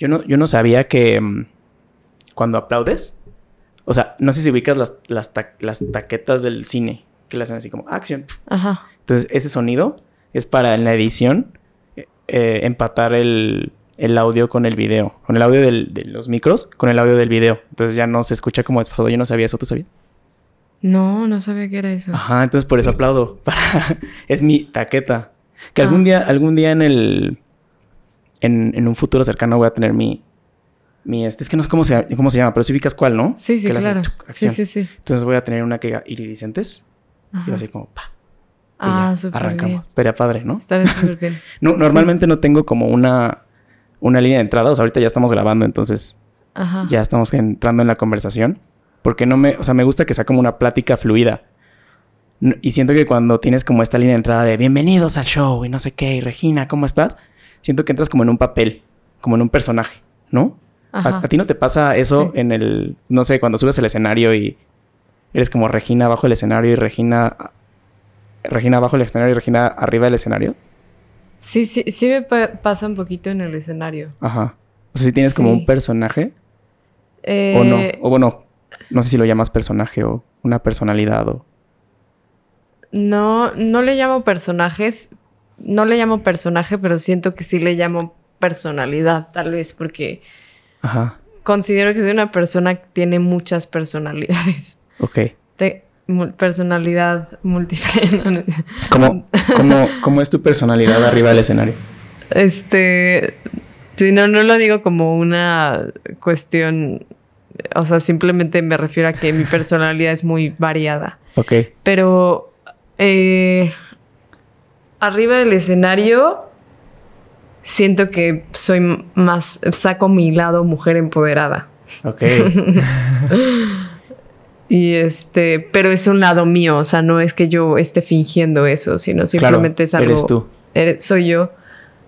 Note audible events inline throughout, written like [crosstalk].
Yo no, yo no sabía que mm, cuando aplaudes, o sea, no sé si ubicas las, las, ta- las taquetas del cine, que le hacen así como acción. Ajá. Entonces, ese sonido es para en la edición eh, eh, empatar el, el audio con el video, con el audio del- de los micros, con el audio del video. Entonces ya no se escucha como desfasado. Yo no sabía eso, ¿tú sabías? No, no sabía que era eso. Ajá, entonces por eso aplaudo. [laughs] Para- es mi taqueta. Que algún Ah. día, algún día en el. En, en un futuro cercano voy a tener mi. Mi este. Es que no sé cómo se, cómo se llama, pero sí ubicas cuál, ¿no? Sí, sí, Que le haces claro. Sí, acción. sí, sí. Entonces voy a tener una que diga iridiscentes. Y va Ajá. a ser como pa. Ah, súper Arrancamos. bien. Estaría padre, ¿no? Está súper bien. [laughs] No, normalmente no tengo como una, una línea de entrada. O sea, ahorita ya estamos grabando, entonces Ajá. ya estamos entrando en la conversación. Porque no me, o sea, me gusta que sea como una plática fluida. Y siento que cuando tienes como esta línea de entrada de bienvenidos al show y no sé qué, y Regina, ¿cómo estás? Siento que entras como en un papel, como en un personaje, ¿no? ¿A, Ajá. a ti no te pasa eso Sí. en el, no sé, cuando subes al escenario y eres como Regina abajo del escenario y Regina, Regina abajo del escenario y Regina arriba del escenario? Sí, sí, sí me pa- pasa un poquito en el escenario. Ajá. O sea, si tienes como un personaje Eh, o no. O bueno, no sé si lo llamas personaje o una personalidad o... No, no le llamo personajes. No le llamo personaje, pero siento que sí le llamo personalidad, tal vez, porque Ajá. considero que soy una persona que tiene muchas personalidades. Ok. Personalidad múltiple. [laughs] ¿Cómo, cómo, cómo es tu personalidad arriba del escenario? Este, si no, no lo digo como una cuestión, o sea, simplemente me refiero a que mi personalidad es muy variada. Ok. Pero eh, arriba del escenario siento que soy más, saco mi lado mujer empoderada. Ok. [laughs] Y este, pero es un lado mío, o sea, no es que yo esté fingiendo eso, sino simplemente es algo. Eres tú. Eres- soy yo.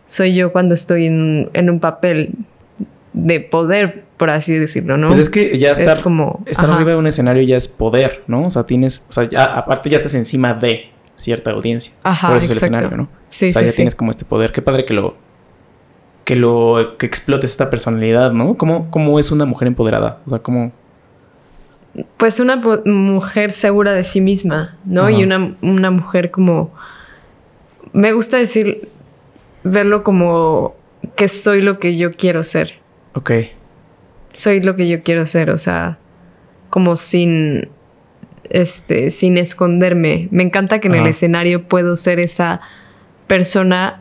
Soy yo cuando estoy en, en un papel de poder, por así decirlo, ¿no? Pues es que ya estar, Es como- estar ajá. arriba de un escenario ya es poder, ¿no? O sea, tienes... O sea, ya, aparte ya estás encima de cierta audiencia. Ajá, Por eso es el escenario, ¿no? Sí, o sea, sí, ya sí. tienes como este poder. Qué padre que lo... Que lo... Que explotes esta personalidad, ¿no? ¿Cómo, cómo es una mujer empoderada? O sea, ¿cómo... Pues una mujer segura de sí misma, ¿no? Ajá. Y una, una mujer como... Me gusta decir, verlo como que soy lo que yo quiero ser. Ok. Soy lo que yo quiero ser, o sea, como sin, este, sin esconderme. Me encanta que en el escenario puedo ser esa persona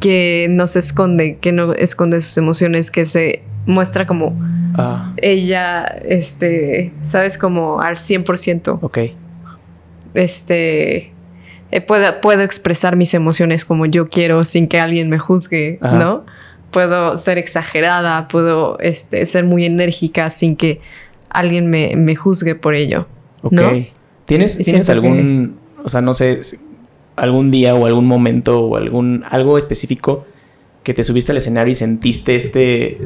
que no se esconde, que no esconde sus emociones, que se muestra como Ah, ella, este, sabes, como al 100%. ok. Este, eh, puedo, puedo expresar mis emociones como yo quiero sin que alguien me juzgue, Ajá. ¿no? Puedo ser exagerada, puedo este, ser muy enérgica sin que alguien me, me juzgue por ello. Ok. ¿No? ¿Tienes, ¿tienes algún, o sea, no sé, algún día o algún momento o algún algo específico que te subiste al escenario y sentiste este,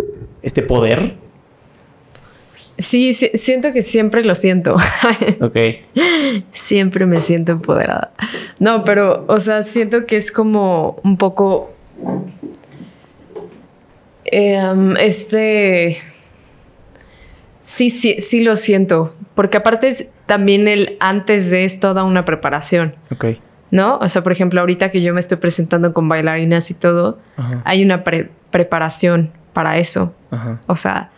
este poder? Sí, sí, siento que siempre lo siento. [laughs] Ok. siempre me siento empoderada. No, pero, o sea, siento que es como un poco. em, este. Sí, sí, sí lo siento. Porque aparte también el antes de es toda una preparación, Ok. ¿no? O sea, por ejemplo, ahorita que yo me estoy presentando con bailarinas y todo, Ajá. hay una pre- preparación para eso. Ajá. O sea,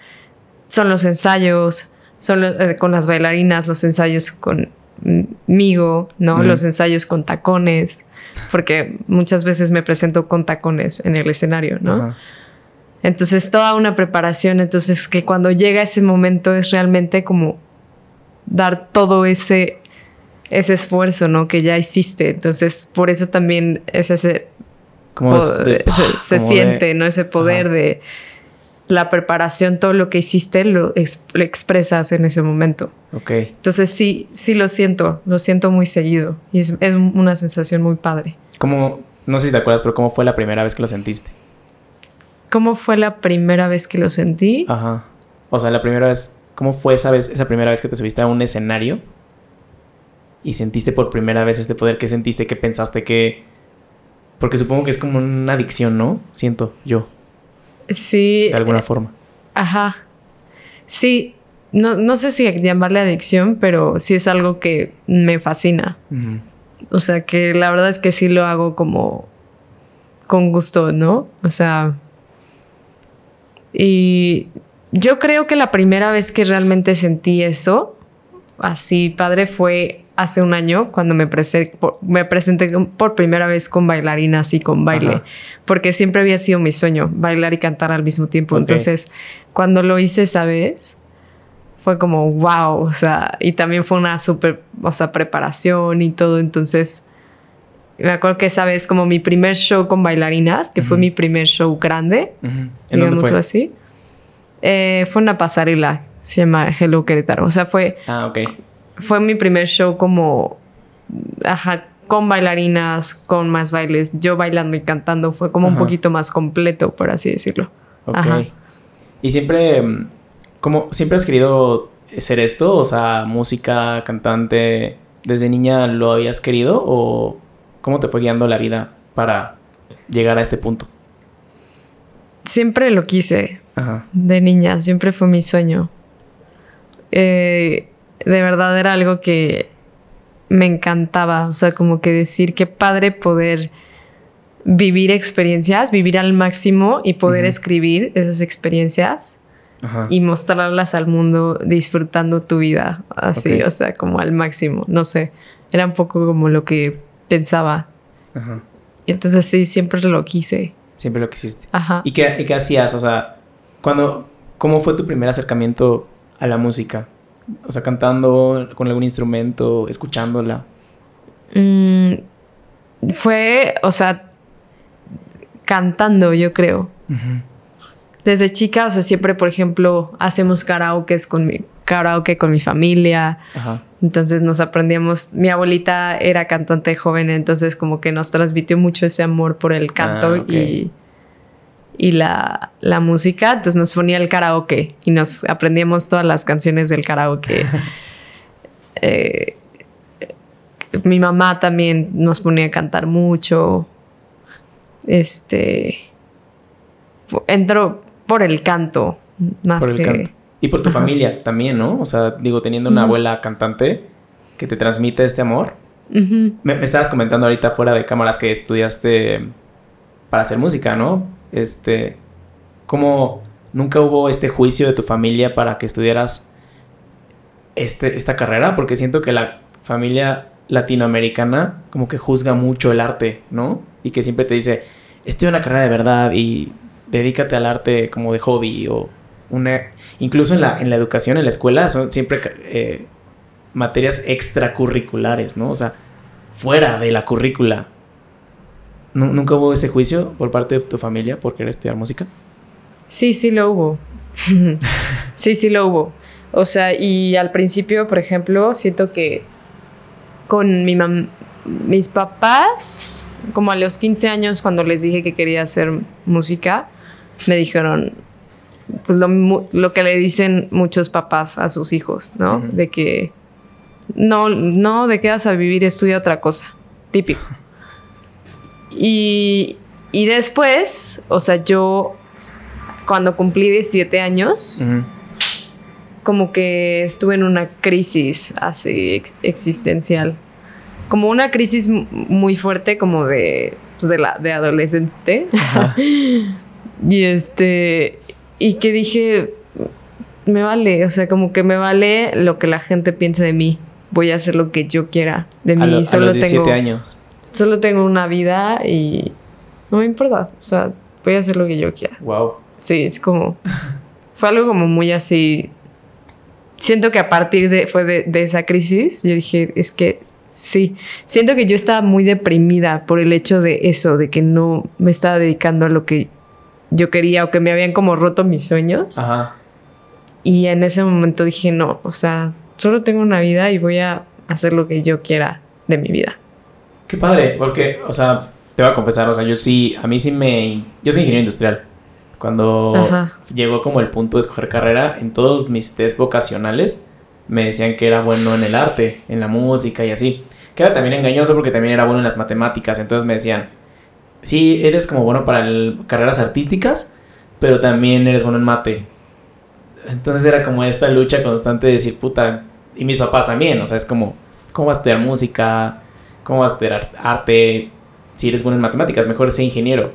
son los ensayos, son los- eh, con las bailarinas, los ensayos conmigo, ¿no? Los ensayos con tacones, porque muchas veces me presento con tacones en el escenario, ¿no? Ajá. Entonces, toda una preparación, entonces que cuando llega ese momento es realmente como dar todo ese ese esfuerzo, ¿no? Que ya hiciste. Entonces, por eso también es ese Como de- se, se como de- siente, ¿no? Ese poder Ajá. de la preparación, todo lo que hiciste lo expresas en ese momento. Ok. Entonces sí, sí lo siento, lo siento muy seguido y es, es una sensación muy padre. ¿Cómo, no sé si te acuerdas, pero cómo fue la primera vez que lo sentiste? ¿Cómo fue la primera vez que lo sentí? Ajá. O sea, la primera vez, ¿cómo fue esa vez, esa primera vez que te subiste a un escenario y sentiste por primera vez este poder? ¿Qué sentiste? ¿Qué pensaste? ¿Qué...? Porque supongo que es como una adicción, ¿no? Siento yo. Sí. De alguna forma. Ajá. Sí. No, no sé si llamarle adicción, pero sí es algo que me fascina. O sea, que la verdad es que sí lo hago como con gusto, ¿no? O sea, y yo creo que la primera vez que realmente sentí eso, así padre, fue hace un año cuando me, prese- por- me presenté por primera vez con bailarinas y con baile, Ajá. porque siempre había sido mi sueño, bailar y cantar al mismo tiempo. Entonces, cuando lo hice esa vez, fue como wow, o sea, y también fue una súper, o sea, preparación y todo, entonces me acuerdo que esa vez como mi primer show con bailarinas, que fue mi primer show grande. ¿En dónde fue? así, eh, fue una pasarela, se llama Hello Querétaro, o sea, fue, Ah, ok. fue mi primer show como, ajá, con bailarinas, con más bailes, yo bailando y cantando, fue como un poquito más completo, por así decirlo. Ok. Ajá. Y siempre, mm, como, siempre has querido ser esto, o sea, música, cantante, desde niña lo habías querido o cómo te fue guiando la vida para llegar a este punto? Siempre lo quise, Ajá. De niña, siempre fue mi sueño. Eh, de verdad era algo que me encantaba, o sea, como que decir qué padre poder vivir experiencias, vivir al máximo y poder escribir esas experiencias Ajá. y mostrarlas al mundo disfrutando tu vida, así, o sea, como al máximo, no sé, era un poco como lo que pensaba. Ajá. Y entonces sí, siempre lo quise. Siempre lo quisiste. Ajá. ¿Y qué, y qué hacías? O sea, cuando, ¿cómo fue tu primer acercamiento a la música? O sea, cantando con algún instrumento, escuchándola. Mm, fue, o sea, cantando, yo creo. Desde chica, o sea, siempre, por ejemplo, hacemos karaoke con mi, karaoke con mi familia. Ajá. Entonces nos aprendíamos. Mi abuelita era cantante joven, entonces como que nos transmitió mucho ese amor por el canto Ah, y, y la, la música. Entonces nos ponía el karaoke y nos aprendíamos todas las canciones del karaoke. [laughs] Eh, mi mamá también nos ponía a cantar mucho. Este. Entró por el canto, más por el que. canto. Y por tu Ajá. familia también, ¿no? O sea, digo, teniendo una abuela cantante que te transmite este amor. Me estabas comentando ahorita fuera de cámaras que estudiaste para hacer música, ¿no? Este, ¿cómo nunca hubo este juicio de tu familia para que estudiaras este, esta carrera? Porque siento que la familia latinoamericana como que juzga mucho el arte, ¿no? Y que siempre te dice, estudia una carrera de verdad y dedícate al arte como de hobby o una... Incluso en la, en la educación, en la escuela, son siempre eh, materias extracurriculares, ¿no? O sea, fuera de la currícula. Nu- ¿Nunca hubo ese juicio por parte de tu familia por querer estudiar música? Sí, sí lo hubo. [laughs] sí, sí lo hubo. O sea, y al principio, por ejemplo, siento que con mi mam- mis papás, como a los 15 años, cuando les dije que quería hacer música, me dijeron, pues lo, lo que le dicen muchos papás a sus hijos, ¿no? De que no, no, de qué vas a vivir, estudia otra cosa. Típico. Y, y después, o sea, yo cuando cumplí 17 años, como que estuve en una crisis así ex- existencial. Como una crisis muy fuerte, como de, pues, de, la, de adolescente. Ajá. [laughs] y este, y que dije, me vale, o sea, como que me vale lo que la gente piense de mí. Voy a hacer lo que yo quiera de A, mí. a solo los 17 tengo, años. Solo tengo una vida y no me importa. O sea, voy a hacer lo que yo quiera. Wow. Sí, es como. Fue algo como muy así. Siento que a partir de. Fue de, de esa crisis. Yo dije, es que sí. Siento que yo estaba muy deprimida por el hecho de eso, de que no me estaba dedicando a lo que yo quería o que me habían como roto mis sueños. Ajá. Y en ese momento dije, no, o sea, solo tengo una vida y voy a hacer lo que yo quiera de mi vida. Qué padre, porque, o sea, te voy a confesar, o sea, yo sí, a mí sí me... Yo soy ingeniero industrial. Cuando Ajá. llegó como el punto de escoger carrera, en todos mis test vocacionales me decían que era bueno en el arte, en la música y así. Que era también engañoso porque también era bueno en las matemáticas. Entonces me decían, sí, eres como bueno para el- carreras artísticas, pero también eres bueno en mate. Entonces era como esta lucha constante de decir, puta, y mis papás también, o sea, es como, ¿cómo vas a estudiar música? ¿Cómo vas a estudiar arte? Si eres bueno en matemáticas, mejor sé ingeniero.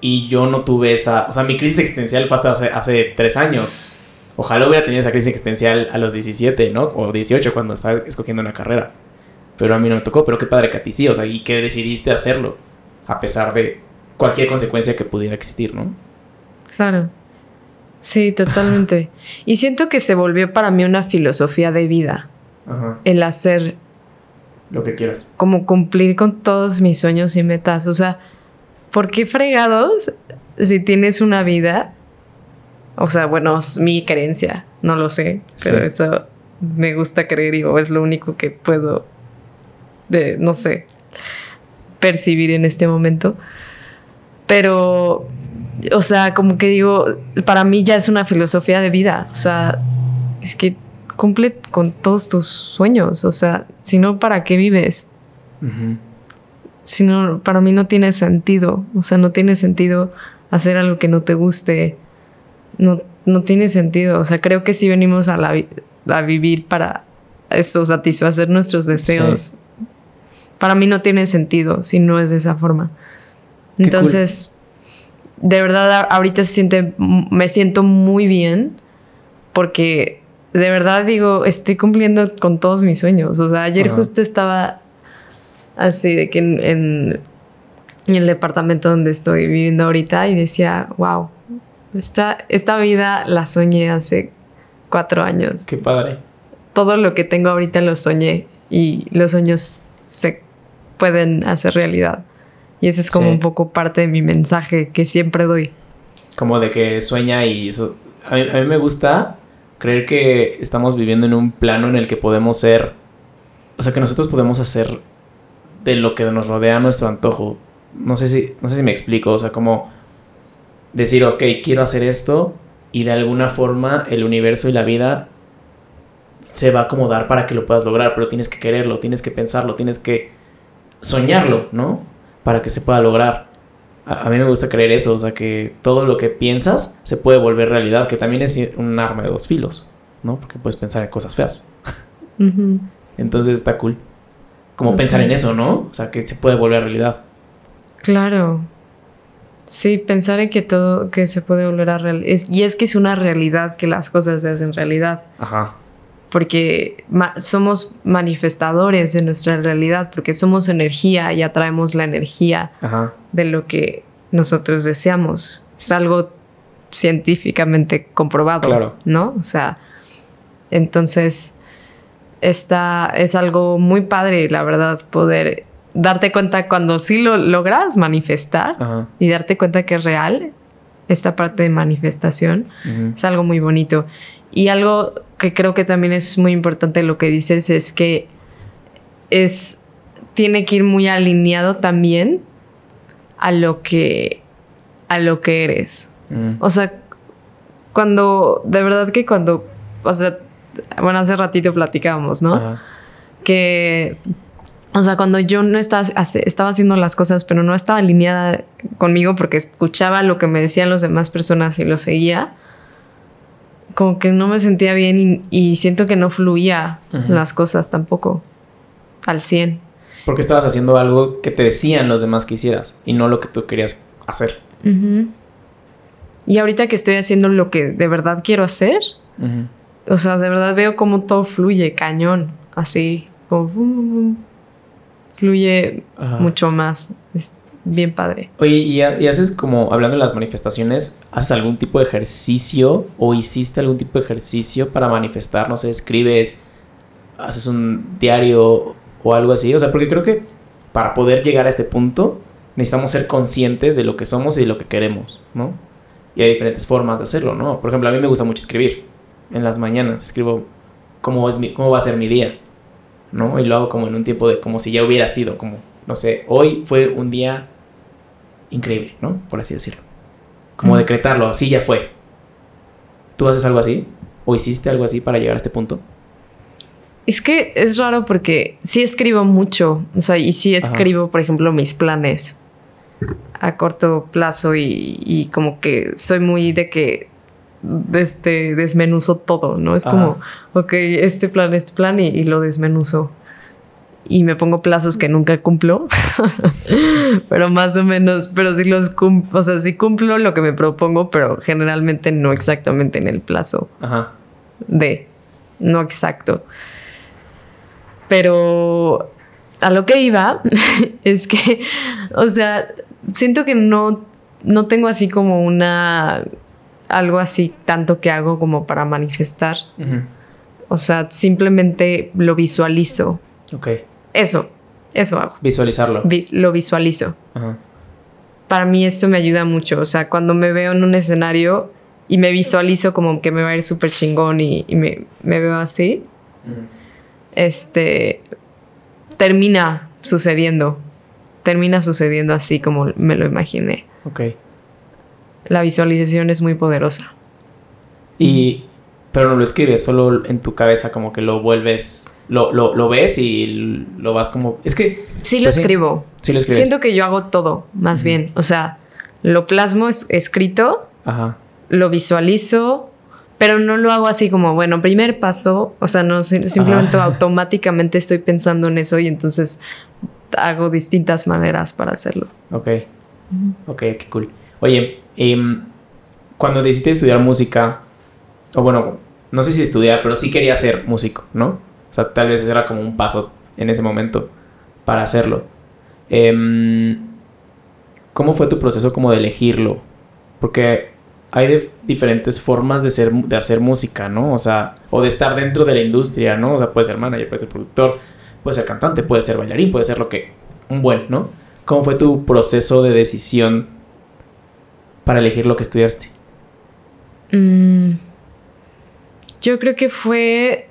Y yo no tuve esa, o sea, mi crisis existencial fue hasta hace, hace tres años. Ojalá hubiera tenido esa crisis existencial a los 17, ¿no? O 18 cuando estaba escogiendo una carrera. Pero a mí no me tocó, pero qué padre que a ti sí, o sea, y que decidiste hacerlo, a pesar de cualquier consecuencia que pudiera existir, ¿no? Claro. Sí, totalmente. y siento que se volvió para mí una filosofía de vida. Ajá. El hacer Lo que quieras. como cumplir con todos mis sueños y metas. O sea, ¿por qué fregados si tienes una vida? O sea, bueno, es mi creencia, no lo sé, pero Sí. eso me gusta creer y o es lo único que puedo, de, no sé, percibir en este momento. Pero, o sea, como que digo, para mí ya es una filosofía de vida. O sea, es que cumple con todos tus sueños. O sea, si no, ¿para qué vives? Si no, para mí no tiene sentido. O sea, no tiene sentido hacer algo que no te guste. No, no tiene sentido. O sea, creo que si venimos a, la, vi- a vivir para eso, satisfacer nuestros deseos. Para mí no tiene sentido si no es de esa forma. Qué Entonces, de verdad, ahorita se siente, me siento muy bien porque de verdad digo, estoy cumpliendo con todos mis sueños. O sea, ayer Ajá. justo estaba así de que en, en- en el departamento donde estoy viviendo ahorita y decía, wow, esta, esta vida la soñé hace cuatro años. Qué padre. Todo lo que tengo ahorita lo soñé y los sueños se pueden hacer realidad. Y ese es como Sí. un poco parte de mi mensaje que siempre doy. Como de que sueña y eso. A mí, a mí me gusta creer que estamos viviendo en un plano en el que podemos ser. O sea, que nosotros podemos hacer de lo que nos rodea nuestro antojo. No sé si, no sé si me explico. O sea, como decir, ok, quiero hacer esto. Y de alguna forma el universo y la vida se va a acomodar para que lo puedas lograr. Pero tienes que quererlo, tienes que pensarlo, tienes que soñarlo, ¿no? Para que se pueda lograr. A, a mí me gusta creer eso, o sea, que todo lo que piensas se puede volver realidad, que también es un arma de dos filos, ¿no? Porque puedes pensar en cosas feas. Entonces está cool. Como pensar en eso, ¿no? O sea, que se puede volver realidad. Claro. Sí, pensar en que todo, que se puede volver a real. Es, y es que es una realidad que las cosas se hacen realidad. Ajá. Porque ma- somos manifestadores de nuestra realidad, porque somos energía y atraemos la energía Ajá. de lo que nosotros deseamos. Es algo científicamente comprobado, Claro. ¿no? O sea, entonces esta es algo muy padre, la verdad, poder darte cuenta cuando sí lo logras manifestar Ajá. y darte cuenta que es real esta parte de manifestación es algo muy bonito. Y algo que creo que también es muy importante lo que dices es que es tiene que ir muy alineado también a lo que a lo que eres. Ujú. O sea, cuando de verdad que cuando o sea, bueno, hace ratito platicábamos, ¿no? Ajá. que, o sea, cuando yo no estaba, estaba haciendo las cosas, pero no estaba alineada conmigo porque escuchaba lo que me decían las demás personas y lo seguía, como que no me sentía bien y, y siento que no fluía las cosas tampoco al 100. Porque estabas haciendo algo que te decían los demás que hicieras y no lo que tú querías hacer. Y ahorita que estoy haciendo lo que de verdad quiero hacer, o sea, de verdad veo cómo todo fluye cañón, así, como fluye Ajá. mucho más. Es bien padre. Oye, ¿y, ha- y haces como, hablando de las manifestaciones, haces algún tipo de ejercicio o hiciste algún tipo de ejercicio para manifestar? No sé, escribes, haces un diario o algo así. O sea, porque creo que para poder llegar a este punto necesitamos ser conscientes de lo que somos y de lo que queremos, ¿no? Y hay diferentes formas de hacerlo, ¿no? Por ejemplo, a mí me gusta mucho escribir. En las mañanas escribo cómo, es mi, cómo va a ser mi día, ¿no? Y lo hago como en un tiempo de como si ya hubiera sido, como, no sé, hoy fue un día increíble, ¿no? Por así decirlo. Como Mm. decretarlo, así ya fue. ¿Tú haces algo así? ¿O hiciste algo así para llegar a este punto? Es que es raro porque sí escribo mucho, o sea, y sí Ajá. escribo, por ejemplo, mis planes. a corto plazo y, y como que soy muy de que este, desmenuzo todo, ¿no? Es como, ok, este plan, este plan y, y lo desmenuzo. Y me pongo plazos que nunca cumplo, [laughs] pero más o menos, pero sí los cumplo, o sea, sí cumplo lo que me propongo, pero generalmente no exactamente en el plazo Ajá. de, no exacto. Pero a lo que iba [laughs] es que, o sea, siento que no, no tengo así como una, algo así tanto que hago como para manifestar. O sea, simplemente lo visualizo. Ok. Eso, eso hago. Visualizarlo. Vis- lo visualizo. Ajá. Para mí esto me ayuda mucho. O sea, cuando me veo en un escenario y me visualizo como que me va a ir súper chingón y, y me, me veo así, este, termina sucediendo. Termina sucediendo así como me lo imaginé. Ok. La visualización es muy poderosa. Y... Pero no lo escribes, solo en tu cabeza como que lo vuelves... Lo, lo, lo ves y lo vas como... Es que... Sí lo Pues escribo. Sí lo escribes. Siento que yo hago todo, más bien. O sea, lo plasmo es- escrito, Ajá. lo visualizo, pero no lo hago así como, bueno, primer paso, o sea, no, si- simplemente Ajá. automáticamente estoy pensando en eso y entonces hago distintas maneras para hacerlo. Ok. Ok, qué cool. Oye, em, cuando decidiste estudiar música, o bueno, no sé si estudiar, pero sí quería ser músico, ¿no? O sea, tal vez ese era como un paso en ese momento para hacerlo. Em, ¿Cómo fue tu proceso como de elegirlo? Porque hay diferentes formas de, ser, de hacer música, ¿no? O sea, o de estar dentro de la industria, ¿no? O sea, puede ser manager, puede ser productor, puede ser cantante, puede ser bailarín, puede ser lo que... Un buen, ¿no? ¿Cómo fue tu proceso de decisión para elegir lo que estudiaste? Mm, yo creo que fue.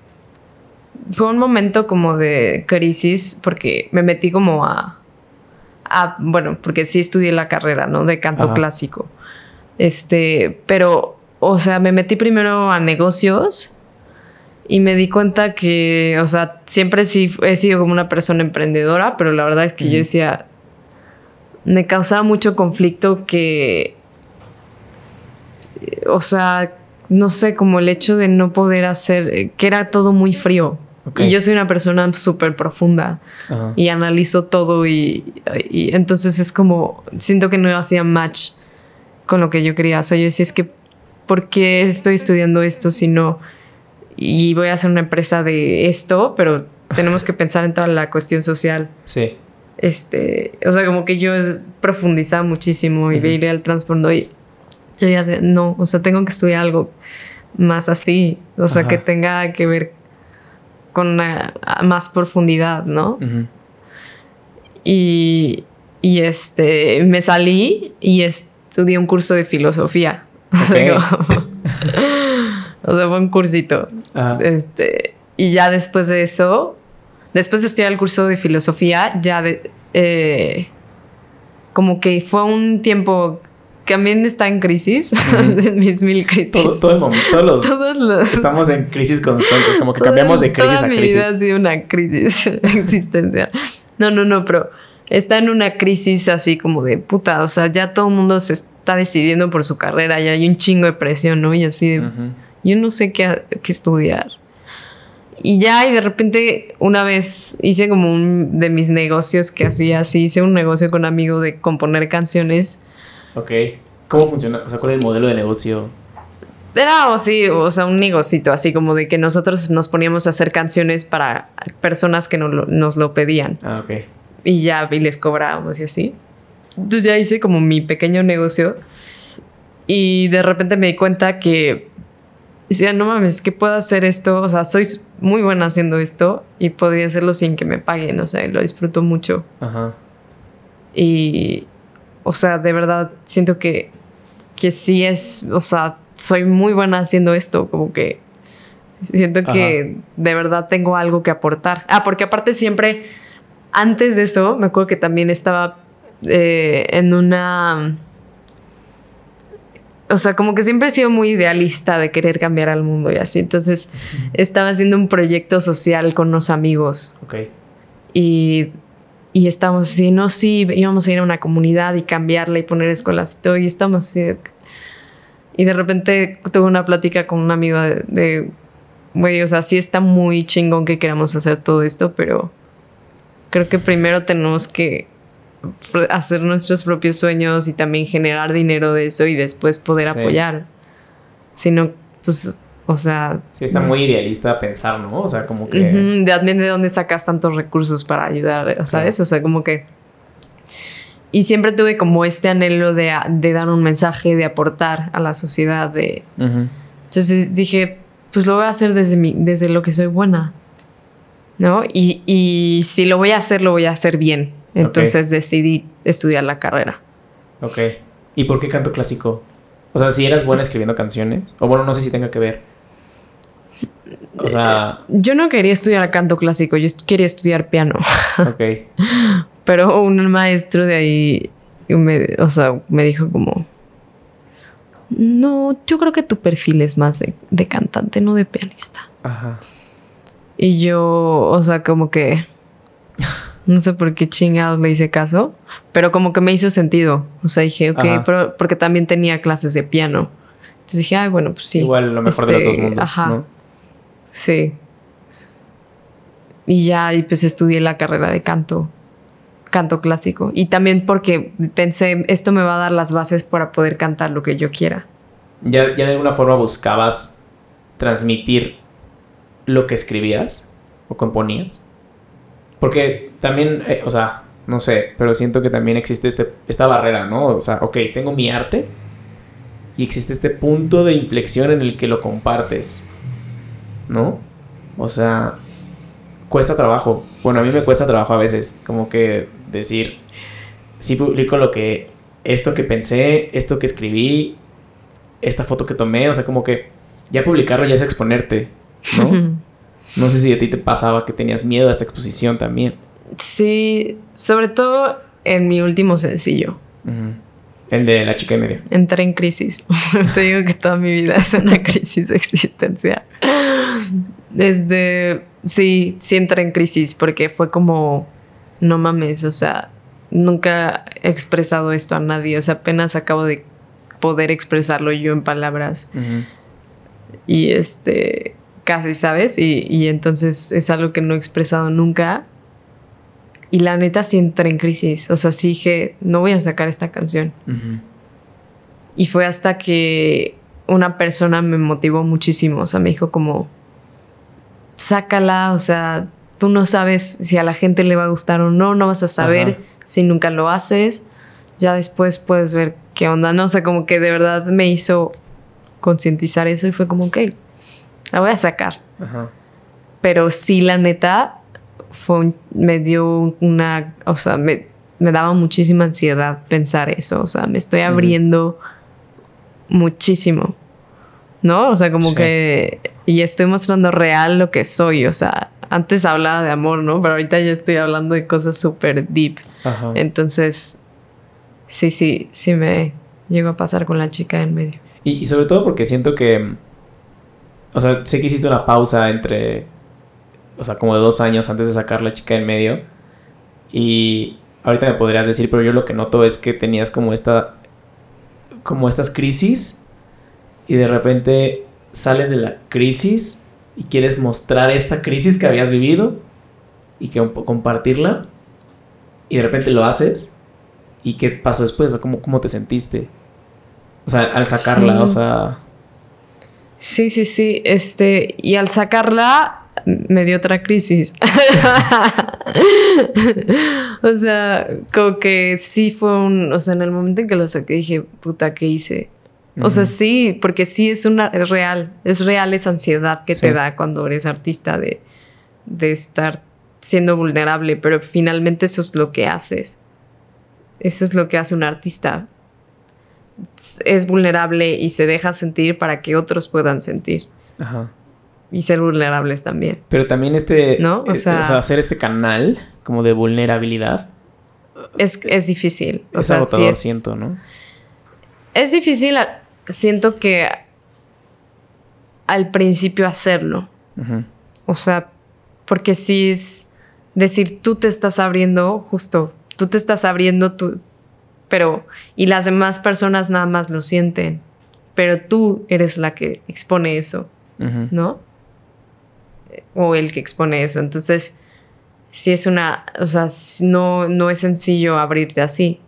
Fue un momento como de crisis porque me metí como a. a bueno, porque sí estudié la carrera, ¿no? De canto Ajá. clásico. Este, pero, o sea, me metí primero a negocios y me di cuenta que, o sea, siempre sí he sido como una persona emprendedora, pero la verdad es que yo decía, me causaba mucho conflicto que, o sea, no sé, como el hecho de no poder hacer, eh, que era todo muy frío. Ok. Y yo soy una persona súper profunda Ajá. y analizo todo y, y entonces es como, siento que no hacía match con lo que yo quería. O sea, yo decía, es que, ¿por qué estoy estudiando esto si no? Y voy a hacer una empresa de esto, pero tenemos que pensar en toda la cuestión social. Sí. Este, o sea, como que yo profundizaba muchísimo y Ujú. veía el transporte y yo sé, no, o sea, tengo que estudiar algo más así, o sea, Ajá. que tenga que ver con una más profundidad, ¿no? Y, y este, me salí y estudié un curso de filosofía. [laughs] O sea, o fue un cursito. Este, y ya después de eso, después de estudiar el curso de filosofía, ya de, eh, como que fue un tiempo también está en crisis, [laughs] en mis mil crisis. Todo, todo el momento, todos los... Todos los- Estamos en crisis constantes, como que toda- cambiamos de crisis toda a mi crisis. vida ha sido una crisis [laughs] existencial. No, no, no, pero está en una crisis así como de puta, o sea, ya todo el mundo se está decidiendo por su carrera, ya hay un chingo de presión, ¿no? Y así de, Ujú. yo no sé qué, qué estudiar. Y ya, y de repente, una vez hice como un de mis negocios que hacía así, hice un negocio con un amigo de componer canciones. Ok. ¿Cómo funciona? O sea, ¿cuál es el modelo de negocio? Era o sí, o sea, un negocito, así como de que nosotros nos poníamos a hacer canciones para personas que no lo- nos lo pedían. Ah, ok. Y ya, y les cobrábamos y así. Entonces ya hice como mi pequeño negocio. Y de repente me di cuenta que decía, no mames, que puedo hacer esto. O sea, soy muy buena haciendo esto y podría hacerlo sin que me paguen. O sea, lo disfruto mucho. Ajá. Y, o sea, de verdad siento que, que sí es, o sea, soy muy buena haciendo esto. Como que siento que de verdad tengo algo que aportar. Ah, porque aparte siempre, antes de eso, me acuerdo que también estaba eh, en una... O sea, como que siempre he sido muy idealista de querer cambiar al mundo y así. Entonces, estaba haciendo un proyecto social con unos amigos Ok. y y estamos así, no, sí, íbamos a ir a una comunidad y cambiarla y poner escuelas y todo, y estamos así. de- y de repente tuve una plática con un amigo de, güey, o sea, sí está muy chingón que queramos hacer todo esto, pero creo que primero tenemos que hacer nuestros propios sueños y también generar dinero de eso y después poder Sí. apoyar. Si no, pues, o sea... Sí, está muy idealista pensar, ¿no? O sea, como que... Ujú, de, de dónde sacas tantos recursos para ayudar, ¿sabes? O sea, como que... Y siempre tuve como este anhelo de, de dar un mensaje, de aportar a la sociedad, de... Entonces dije, pues lo voy a hacer desde, mi, desde lo que soy buena, ¿no? Y, y si lo voy a hacer, lo voy a hacer bien. Entonces decidí estudiar la carrera. Ok. ¿Y por qué canto clásico? O sea, si eras buena escribiendo canciones. O bueno, no sé si tenga que ver. O sea, Yo no quería estudiar canto clásico, yo quería estudiar piano. [laughs] ok. Pero un maestro de ahí, me, o sea, me dijo como, no, yo creo que tu perfil es más de, de cantante, no de pianista. Ajá. Y yo, o sea, como que, no sé por qué chingados le hice caso, pero como que me hizo sentido. O sea, dije, ok, Ajá. pero porque también tenía clases de piano. Entonces dije, ay, bueno, pues sí. Igual lo mejor de los Este, dos mundos. Ajá. ¿no? Sí. Y ya, y pues estudié la carrera de canto, canto clásico. Y también porque pensé, esto me va a dar las bases para poder cantar lo que yo quiera. ¿Ya, ¿Ya de alguna forma buscabas transmitir lo que escribías o componías? Porque también, eh, o sea, no sé, pero siento que también existe este, esta barrera, ¿no? O sea, ok, tengo mi arte y existe este punto de inflexión en el que lo compartes, ¿no? O sea, cuesta trabajo. Bueno, a mí me cuesta trabajo a veces, como que decir, sí publico lo que, esto que pensé, esto que escribí, esta foto que tomé, o sea, como que ya publicarlo ya es exponerte, ¿no? No sé si a ti te pasaba que tenías miedo a esta exposición también. sí, sobre todo en mi último sencillo. El de la chica y medio. Entré en crisis. [laughs] Te digo que toda mi vida es una [laughs] crisis existencial. Desde, sí, sí entré en crisis porque fue como, no mames, o sea, nunca he expresado esto a nadie, o sea, apenas acabo de poder expresarlo yo en palabras y este, casi, ¿sabes? Y, y entonces es algo que no he expresado nunca. Y la neta sí entré en crisis, o sea, sí dije, no voy a sacar esta canción. Y fue hasta que una persona me motivó muchísimo. O sea, me dijo como, sácala, o sea, tú no sabes si a la gente le va a gustar o no, no vas a saber Ajá. si nunca lo haces. Ya después puedes ver qué onda, ¿no? O sea, como que de verdad me hizo concientizar eso y fue como, ok, la voy a sacar. Ajá. Pero sí, la neta, fue un- me dio una, o sea, me, me daba muchísima ansiedad pensar eso, o sea, me estoy abriendo muchísimo, ¿no? O sea, como Sí. que, y estoy mostrando real lo que soy, o sea, antes hablaba de amor, ¿no? Pero ahorita ya estoy hablando de cosas súper deep. Ajá. Entonces, sí, sí, sí me llegó a pasar con la chica en medio. Y, y sobre todo porque siento que. O sea, sé que hiciste una pausa entre. O sea, como de dos años antes de sacar la chica en medio. Y ahorita me podrías decir, pero yo lo que noto es que tenías como esta. Como estas crisis. Y de repente sales de la crisis y quieres mostrar esta crisis que habías vivido. Y que compartirla. Y de repente lo haces. ¿Y qué pasó después? O sea, ¿cómo, cómo te sentiste? O sea, al sacarla, Sí. o sea. Sí, sí, sí. Este, y al sacarla, me dio otra crisis. [laughs] o sea, como que sí fue un. O sea, en el momento en que lo saqué, dije, puta, ¿qué hice? O sea, sí, porque sí es una. Es real. Es real esa ansiedad que Sí. te da cuando eres artista de, de estar siendo vulnerable, pero finalmente eso es lo que haces. Eso es lo que hace un artista. Es vulnerable y se deja sentir para que otros puedan sentir Ajá. y ser vulnerables también. Pero también este. ¿No? O eh, sea- hacer este canal como de vulnerabilidad. Es, es difícil. O es sea, sí agotador, es, siento, ¿no? es difícil, a- siento que al principio hacerlo. O sea, porque sí es decir, tú te estás abriendo, justo, tú te estás abriendo, tú, pero, y las demás personas nada más lo sienten, pero tú eres la que expone eso, ¿no? O el que expone eso. Entonces, si es una, o sea, no, no es sencillo abrirte así.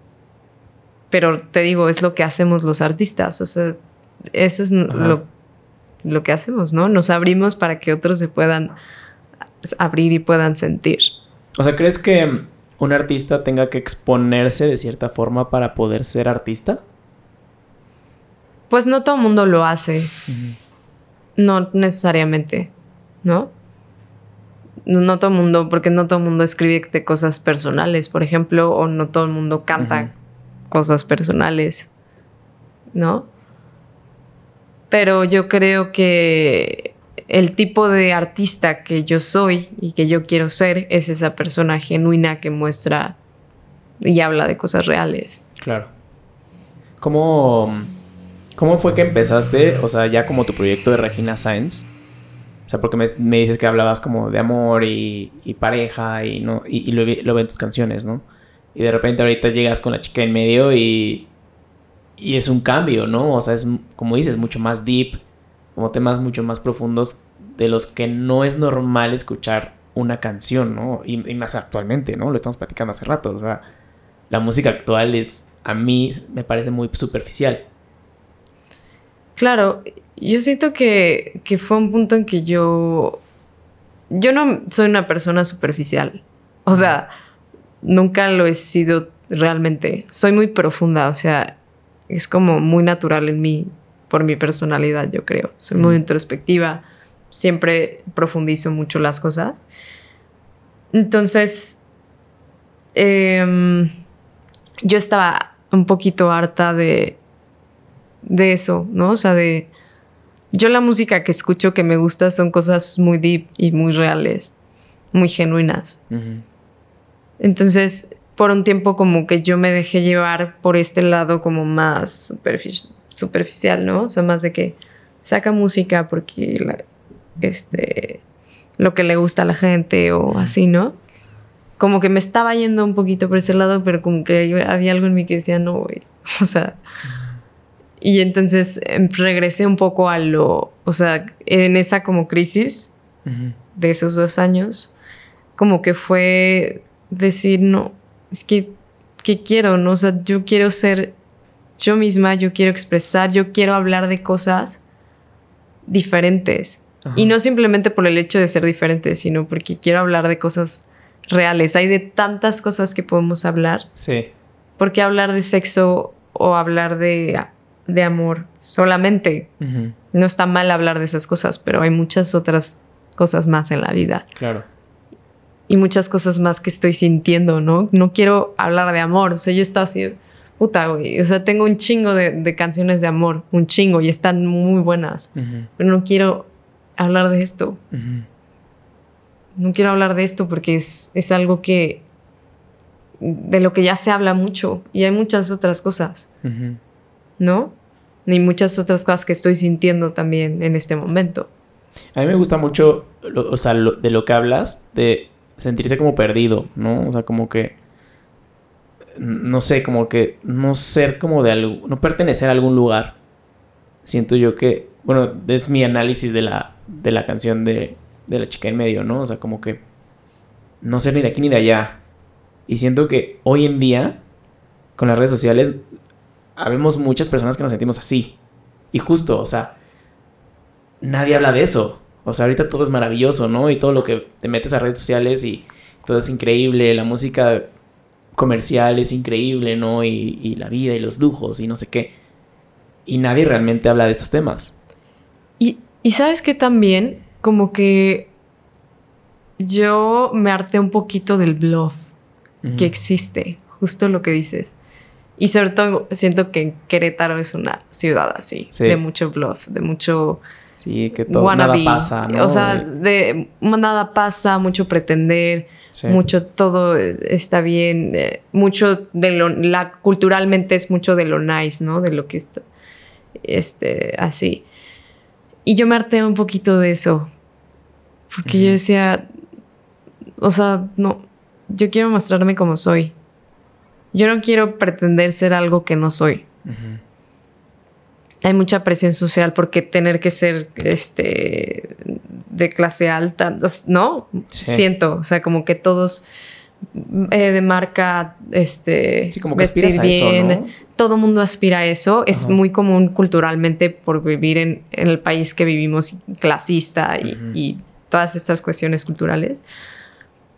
Pero te digo, es lo que hacemos los artistas, o sea, eso es lo, lo que hacemos, ¿no? Nos abrimos para que otros se puedan abrir y puedan sentir. O sea, ¿crees que un artista tenga que exponerse de cierta forma para poder ser artista? Pues no todo el mundo lo hace. No necesariamente, ¿no? ¿no? todo el mundo, porque no todo el mundo escribe cosas personales, por ejemplo, o no todo el mundo canta cosas personales, ¿no? Pero yo creo que el tipo de artista que yo soy y que yo quiero ser es esa persona genuina que muestra y habla de cosas reales. Claro. ¿Cómo, cómo fue que empezaste, o sea, ya como tu proyecto de Regina Science? O sea, porque me, dices que hablabas como de amor y, pareja y, ¿no? y, lo, lo ven tus canciones, ¿no? Y de repente ahorita llegas con la chica en medio y, y es un cambio, ¿no? O sea, es, como dices, mucho más deep, como temas mucho más profundos de los que no es normal escuchar una canción, ¿no? Y, más actualmente, ¿no? Lo estamos platicando hace rato, o sea, la música actual es, a mí, me parece muy superficial. Claro, yo siento que, que fue un punto en que yo, yo no soy una persona superficial, o sea, nunca lo he sido realmente, soy muy profunda, o sea, es como muy natural en mí por mi personalidad, yo creo. Soy muy introspectiva, siempre profundizo mucho las cosas. Entonces, em, yo estaba un poquito harta de, de eso, ¿no? O sea, de... Yo la música que escucho que me gusta son cosas muy deep y muy reales, muy genuinas. Entonces, por un tiempo como que yo me dejé llevar por este lado como más superficial, ¿no? O sea, más de que saca música porque este, lo que le gusta a la gente o así, ¿no? Como que me estaba yendo un poquito por ese lado, pero como que había algo en mí que decía, no, güey. [laughs] O sea, y entonces em, regresé un poco a lo, o sea, en esa como crisis de esos dos años, como que fue decir, no, es que, ¿qué quiero? ¿no? O sea, yo quiero ser yo misma, yo quiero expresar, yo quiero hablar de cosas diferentes. Y no simplemente por el hecho de ser diferente, sino porque quiero hablar de cosas reales. Hay de tantas cosas que podemos hablar. Sí. ¿Por qué hablar de sexo o hablar de, de amor solamente? No está mal hablar de esas cosas, pero hay muchas otras cosas más en la vida. Claro y muchas cosas más que estoy sintiendo, ¿no? No quiero hablar de amor, o sea, yo estaba así, puta, güey, o sea, tengo un chingo de, canciones de amor, un chingo, y están muy buenas, pero no quiero hablar de esto. No quiero hablar de esto porque es, es algo que, de lo que ya se habla mucho, y hay muchas otras cosas, ¿no? Ni muchas otras cosas que estoy sintiendo también en este momento. A mí me gusta mucho, o sea, de lo que hablas, de sentirse como perdido, ¿no? O sea, como que no sé, como que no ser como de algo, no pertenecer a algún lugar. Siento yo que, bueno, es mi análisis de la, de la canción de, de la chica en medio, ¿no? O sea, como que no ser ni de aquí ni de allá. Y siento que hoy en día, con las redes sociales, habemos muchas personas que nos sentimos así. Y justo, o sea, nadie habla de eso. O sea, ahorita todo es maravilloso, ¿no? Y todo lo que te metes a redes sociales y todo es increíble. La música comercial es increíble, ¿no? Y, la vida y los lujos y no sé qué. Y nadie realmente habla de estos temas. Y, sabes que también, como que yo me harté un poquito del bluff que existe, justo lo que dices. Y sobre todo siento que Querétaro es una ciudad así, de mucho bluff, de mucho Sí, que todo, nada pasa, ¿no? O sea, de nada pasa, mucho pretender, mucho todo está bien, eh, mucho de lo, la, culturalmente es mucho de lo nice, ¿no? De lo que está, este, así. Y yo me harté un poquito de eso, porque yo decía, o sea, no, yo quiero mostrarme como soy. Yo no quiero pretender ser algo que no soy. Hay mucha presión social porque tener que ser este de clase alta, ¿no? Siento, o sea, como que todos eh, de marca, este, vestir bien, todo mundo aspira a eso. Es muy común culturalmente por vivir en, el país que vivimos clasista y todas estas cuestiones culturales.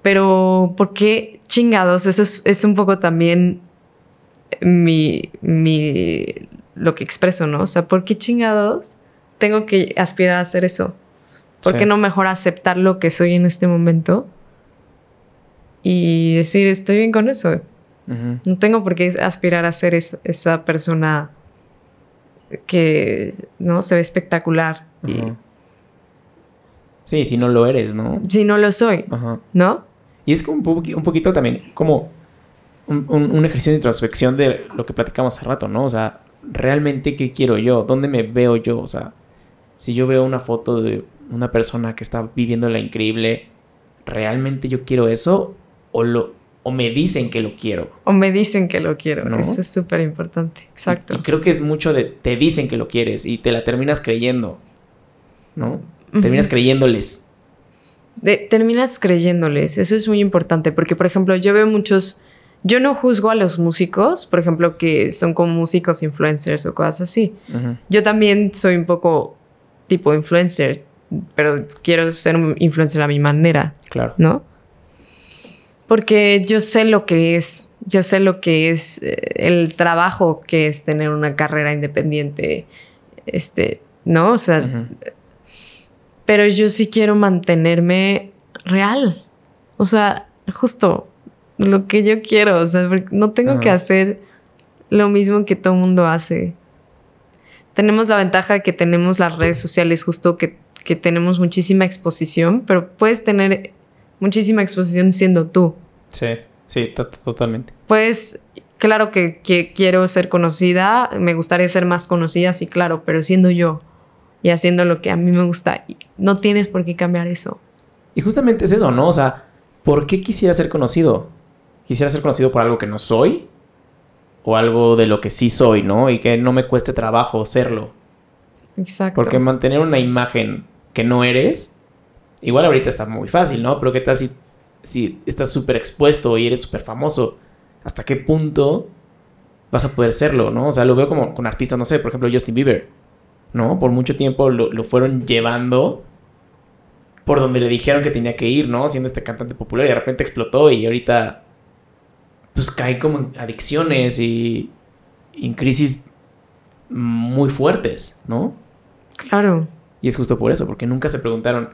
Pero, ¿por qué chingados? Eso es, un poco también mi, mi, lo que expreso, ¿no? O sea, ¿por qué chingados tengo que aspirar a hacer eso? ¿Por qué no mejor aceptar lo que soy en este momento? Y decir, estoy bien con eso. No tengo por qué aspirar a ser esa persona que, ¿no? Se ve espectacular. Sí, si no lo eres, ¿no? Si no lo soy, ¿no? Y es como un, poquito también como un, ejercicio de introspección de lo que platicamos hace rato, ¿no? O sea, realmente qué quiero yo, dónde me veo yo, o sea, si yo veo una foto de una persona que está viviendo la increíble, ¿realmente yo quiero eso o lo o me dicen que lo quiero? O me dicen que lo quiero, ¿no? Eso es súper importante, exacto. Y, creo que es mucho de te dicen que lo quieres y te la terminas creyendo, ¿no? Terminas creyéndoles terminas creyéndoles. Eso es muy importante porque, por ejemplo, yo veo muchos... Yo no juzgo a los músicos, por ejemplo, que son como músicos influencers o cosas así. Yo también soy un poco tipo influencer, pero quiero ser un influencer a mi manera. Claro. ¿No? Porque yo sé lo que es, yo sé lo que es eh, el trabajo que es tener una carrera independiente, este, ¿no? O sea, pero yo sí quiero mantenerme real. O sea, justo lo que yo quiero. O sea, no tengo que hacer lo mismo que todo el mundo hace. Tenemos la ventaja de que tenemos las redes sociales, justo que, tenemos muchísima exposición, pero puedes tener muchísima exposición siendo tú. Sí, sí, totalmente. Pues, claro que, que, quiero ser conocida, me gustaría ser más conocida, sí, claro, pero siendo yo y haciendo lo que a mí me gusta. No tienes por qué cambiar eso. Y justamente es eso, ¿no? O sea, ¿por qué quisiera ser conocido? ¿Quisiera ser conocido por algo que no soy? ¿O algo de lo que sí soy, ¿no? Y que no me cueste trabajo serlo. Exacto. Porque mantener una imagen que no eres, igual ahorita está muy fácil, ¿no? Pero ¿qué tal si, si estás súper expuesto y eres súper famoso? ¿Hasta qué punto vas a poder serlo, ¿no? O sea, lo veo como con artistas, no sé, por ejemplo, Justin Bieber ¿no? Por mucho tiempo lo, fueron llevando por donde le dijeron que tenía que ir, ¿no? Siendo este cantante popular y de repente explotó y ahorita pues cae como en adicciones y, en crisis muy fuertes, ¿no? Claro. Y es justo por eso, porque nunca se preguntaron,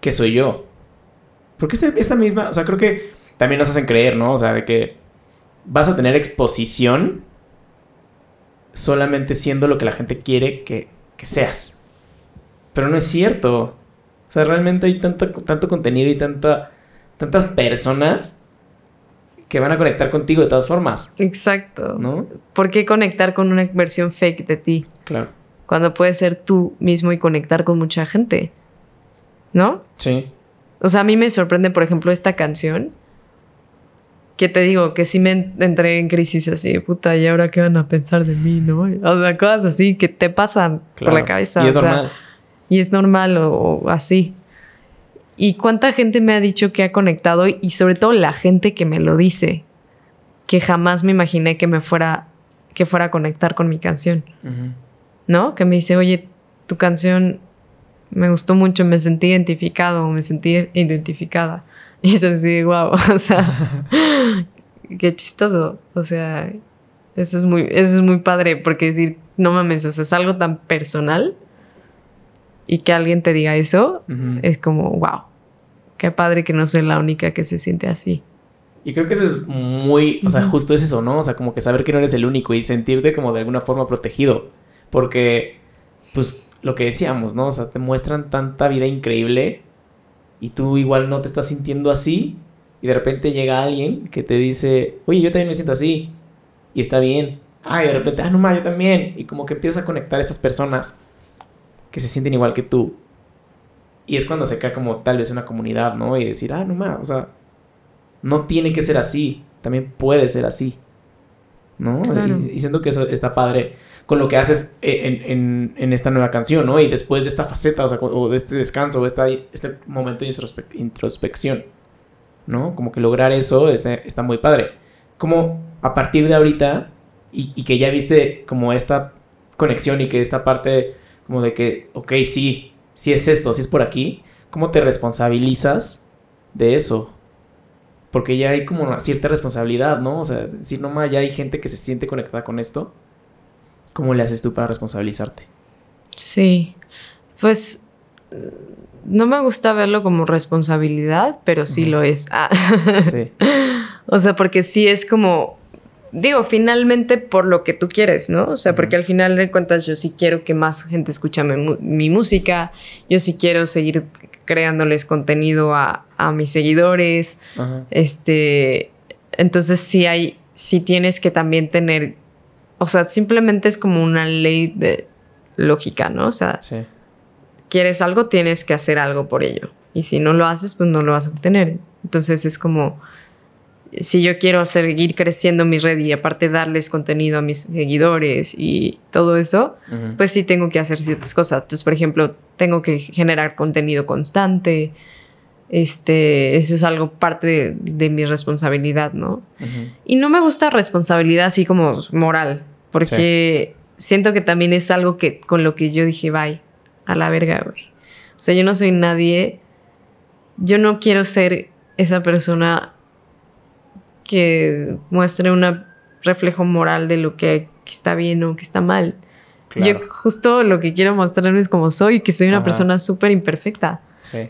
¿qué soy yo? Porque este, esta misma, o sea, creo que también nos hacen creer, ¿no? O sea, de que vas a tener exposición solamente siendo lo que la gente quiere que, seas. Pero no es cierto. O sea, realmente hay tanto, tanto contenido y tanta, tantas personas que van a conectar contigo de todas formas. Exacto. ¿No? ¿Por qué conectar con una versión fake de ti? Claro. Cuando puedes ser tú mismo y conectar con mucha gente. ¿No? Sí. O sea, a mí me sorprende, por ejemplo, esta canción que te digo, que sí me entré en crisis así, puta, ¿y ahora qué van a pensar de mí, no? O sea, cosas así que te pasan por la cabeza. Y es normal. y es normal o, así. Y cuánta gente me ha dicho que ha conectado y sobre todo la gente que me lo dice, que jamás me imaginé que me fuera, que fuera a conectar con mi canción. ¿No? Que me dice, oye, tu canción me gustó mucho, me sentí identificado, me sentí identificada. [laughs] Y es así, wow, [laughs] o sea, qué chistoso. O sea, eso es muy, eso es muy padre, porque decir, no mames, o sea, es algo tan personal y que alguien te diga eso, es como, wow, qué padre que no soy la única que se siente así. Y creo que eso es muy, o sea, justo es eso, ¿no? O sea, como que saber que no eres el único y sentirte como de alguna forma protegido. Porque, pues, lo que decíamos, ¿no? O sea, te muestran tanta vida increíble y tú igual no te estás sintiendo así y de repente llega alguien que te dice, oye, yo también me siento así y está bien. Ah, y de repente, ah, no más, yo también. Y como que empiezas a conectar a estas personas que se sienten igual que tú. Y es cuando se cae como tal vez una comunidad, ¿no? Y decir, ah, no más, o sea, no tiene que ser así, también puede ser así, ¿no? Y, siento que eso está padre con lo que haces en, en, esta nueva canción, ¿no? Y después de esta faceta, o sea, o de este descanso, o esta, este momento de introspección, ¿no? Como que lograr eso está, está muy padre. Como a partir de ahorita, y, y, que ya viste como esta conexión y que esta parte como de que, ok, sí, si es esto, si es por aquí, ¿cómo te responsabilizas de eso? Porque ya hay como una cierta responsabilidad, ¿no? O sea, decir, no más, ya hay gente que se siente conectada con esto. ¿Cómo le haces tú para responsabilizarte? Sí, pues no me gusta verlo como responsabilidad, pero sí lo es. Ah. Sí. [laughs] o sea, porque sí es como, digo, finalmente por lo que tú quieres, ¿no? O sea, porque al final de cuentas yo sí quiero que más gente escuche mi, música, yo sí quiero seguir creándoles contenido a, mis seguidores, este, entonces sí hay, sí tienes que también tener, o sea, simplemente es como una ley de lógica, ¿no? O sea, quieres algo, tienes que hacer algo por ello. Y si no lo haces, pues no lo vas a obtener. Entonces es como, si yo quiero seguir creciendo mi red y aparte darles contenido a mis seguidores y todo eso, pues sí tengo que hacer ciertas cosas. Entonces, por ejemplo, tengo que generar contenido constante. Este, eso es algo parte de, mi responsabilidad, ¿no? Y no me gusta responsabilidad así como moral, porque siento que también es algo que con lo que yo dije, bye, a la verga, güey. O sea, yo no soy nadie, yo no quiero ser esa persona que muestre un reflejo moral de lo que, está bien o que está mal. Yo justo lo que quiero mostrarme es como soy, que soy una persona súper imperfecta.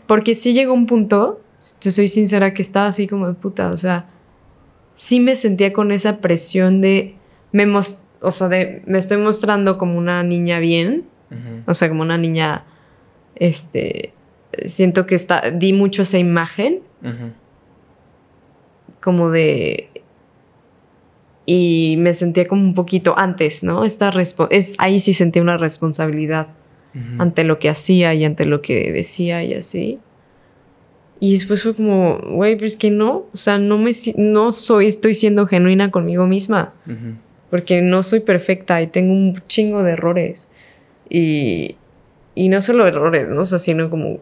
Porque sí llegó un punto, yo soy sincera, que estaba así como de puta, o sea, sí me sentía con esa presión de, me, o sea, de, me estoy mostrando como una niña bien, o sea, como una niña, este, siento que está, di mucho esa imagen como de... Y me sentía como un poquito antes, ¿no? Esta es, ahí sí sentía una responsabilidad ante lo que hacía y ante lo que decía y así. Y después fue como, güey, pero es que no, o sea, no me no soy, estoy siendo genuina conmigo misma. Porque no soy perfecta y tengo un chingo de errores. Y, y no solo errores, ¿no? O sea, sino como,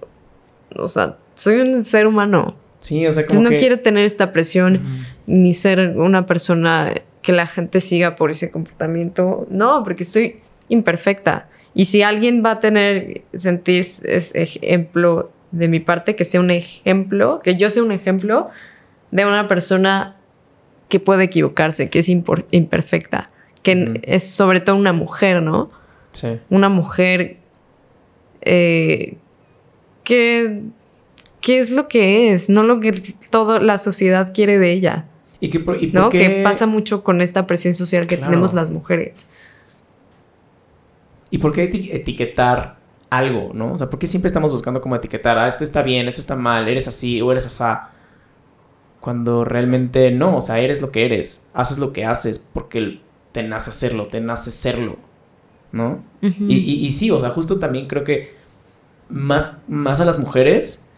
o sea, soy un ser humano. Sí, o sea, como Entonces no quiero tener esta presión ni ser una persona que la gente siga por ese comportamiento. No, porque soy imperfecta. Y si alguien va a tener, sentir ese ejemplo de mi parte, que sea un ejemplo, que yo sea un ejemplo de una persona que puede equivocarse, que es imperfecta, que es sobre todo una mujer, ¿no? Sí. Una mujer eh, que qué es lo que es, no lo que toda la sociedad quiere de ella. ¿Y, qué, y ¿no? Que pasa mucho con esta presión social que tenemos las mujeres. ¿Y por qué etiquetar algo, no? O sea, ¿por qué siempre estamos buscando como etiquetar, ah, esto está bien, esto está mal, eres así o eres asá? Cuando realmente no, o sea, eres lo que eres, haces lo que haces porque te nace hacerlo, te nace serlo, ¿no? y, y, sí, o sea, justo también creo que más, más a las mujeres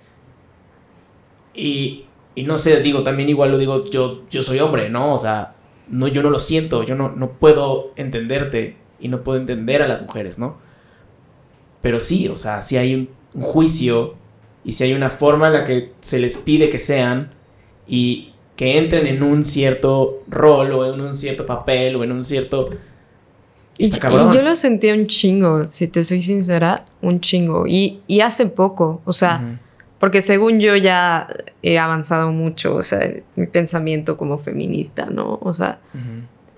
y, no sé, digo, también igual lo digo, yo, yo soy hombre, ¿no? O sea, no, yo no lo siento, yo no, no puedo entenderte y no puedo entender a las mujeres, ¿no? Pero sí, o sea, si hay un, juicio y si hay una forma en la que se les pide que sean y que entren en un cierto rol o en un cierto papel o en un cierto... Y, yo lo sentí un chingo, si te soy sincera, un chingo. Y, y hace poco, o sea, porque según yo ya he avanzado mucho, o sea, mi pensamiento como feminista, ¿no? O sea,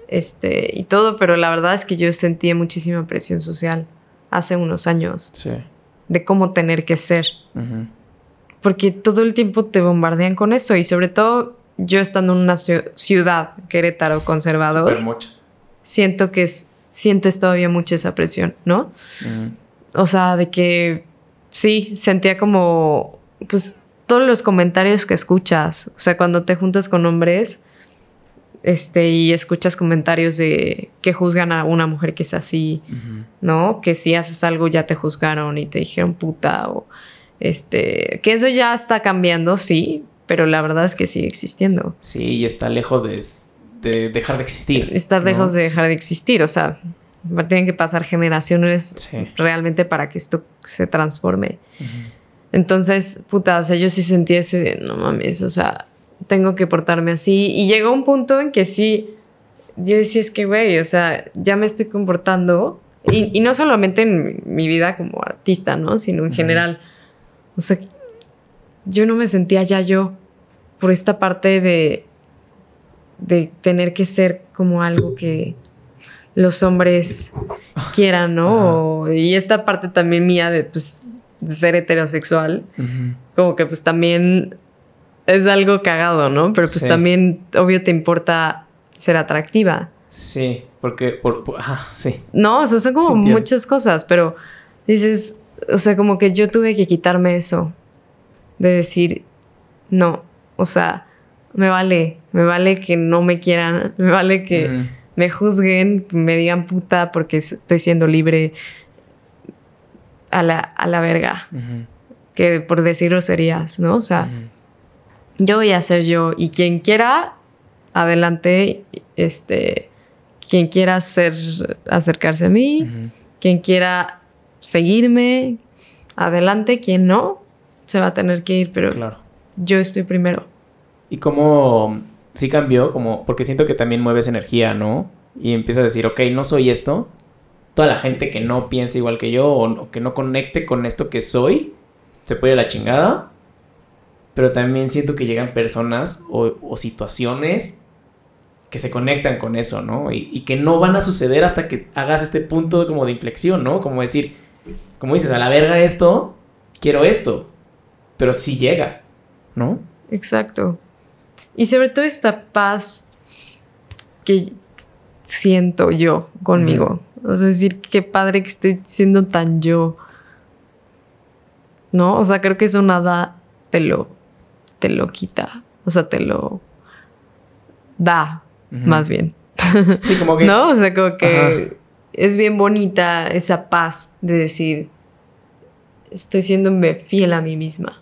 este, y todo, pero la verdad es que yo sentí muchísima presión social hace unos años sí. de cómo tener que ser. Porque todo el tiempo te bombardean con eso y sobre todo yo estando en una ciudad, Querétaro, conservador, siento que sientes todavía mucha esa presión, ¿no? O sea, de que sí, sentía como pues todos los comentarios que escuchas, o sea, cuando te juntas con hombres, este, y escuchas comentarios de que juzgan a una mujer que es así, ¿no? Que si haces algo ya te juzgaron y te dijeron puta, o Este, que eso ya está cambiando, sí, pero la verdad es que sigue existiendo. Sí, y está lejos de, de dejar de existir. Está lejos de dejar de existir, o sea, tienen que pasar generaciones realmente para que esto se transforme. Entonces, puta, o sea, yo sí sentí ese, no mames, o sea, tengo que portarme así. Y llegó un punto en que sí, yo decía, es que, güey, o sea, ya me estoy comportando. Y, no solamente en mi vida como artista, ¿no? Sino en general. O sea, yo no me sentía ya yo por esta parte de, de tener que ser como algo que los hombres quieran, ¿no? y esta parte también mía de, pues, de ser heterosexual, como que pues también es algo cagado, ¿no? Pero pues también, obvio, te importa ser atractiva. Sí, porque, por, sí. No, o sea, son como muchas cosas, pero dices, o sea, como que yo tuve que quitarme eso, de decir, no, o sea, me vale, me vale que no me quieran, [laughs] me vale que me juzguen, me digan puta porque estoy siendo libre, a la, a la verga. Que por decirlo serías, ¿no? O sea, yo voy a ser yo y quien quiera, adelante, este, quien quiera ser, acercarse a mí, quien quiera seguirme, adelante, quien no, se va a tener que ir, pero claro. yo estoy primero. ¿Y cómo sí cambió? Como, porque siento que también mueves energía, ¿no? Y empiezas a decir, ok, no soy esto, toda la gente que no piensa igual que yo o, que no conecte con esto que soy, se puede ir a la chingada. Pero también siento que llegan personas o, situaciones que se conectan con eso, ¿no? Y, que no van a suceder hasta que hagas este punto como de inflexión, ¿no? Como decir, como dices, a la verga esto, quiero esto. Pero sí llega, ¿no? Exacto. Y sobre todo esta paz que siento yo conmigo. O sea, decir, qué padre que estoy siendo tan yo. ¿No? O sea, creo que eso nada te lo, te lo quita. O sea, te lo da, más bien. Sí, como que. [laughs] ¿No? O sea, como que es bien bonita esa paz de decir, estoy siendo fiel a mí misma.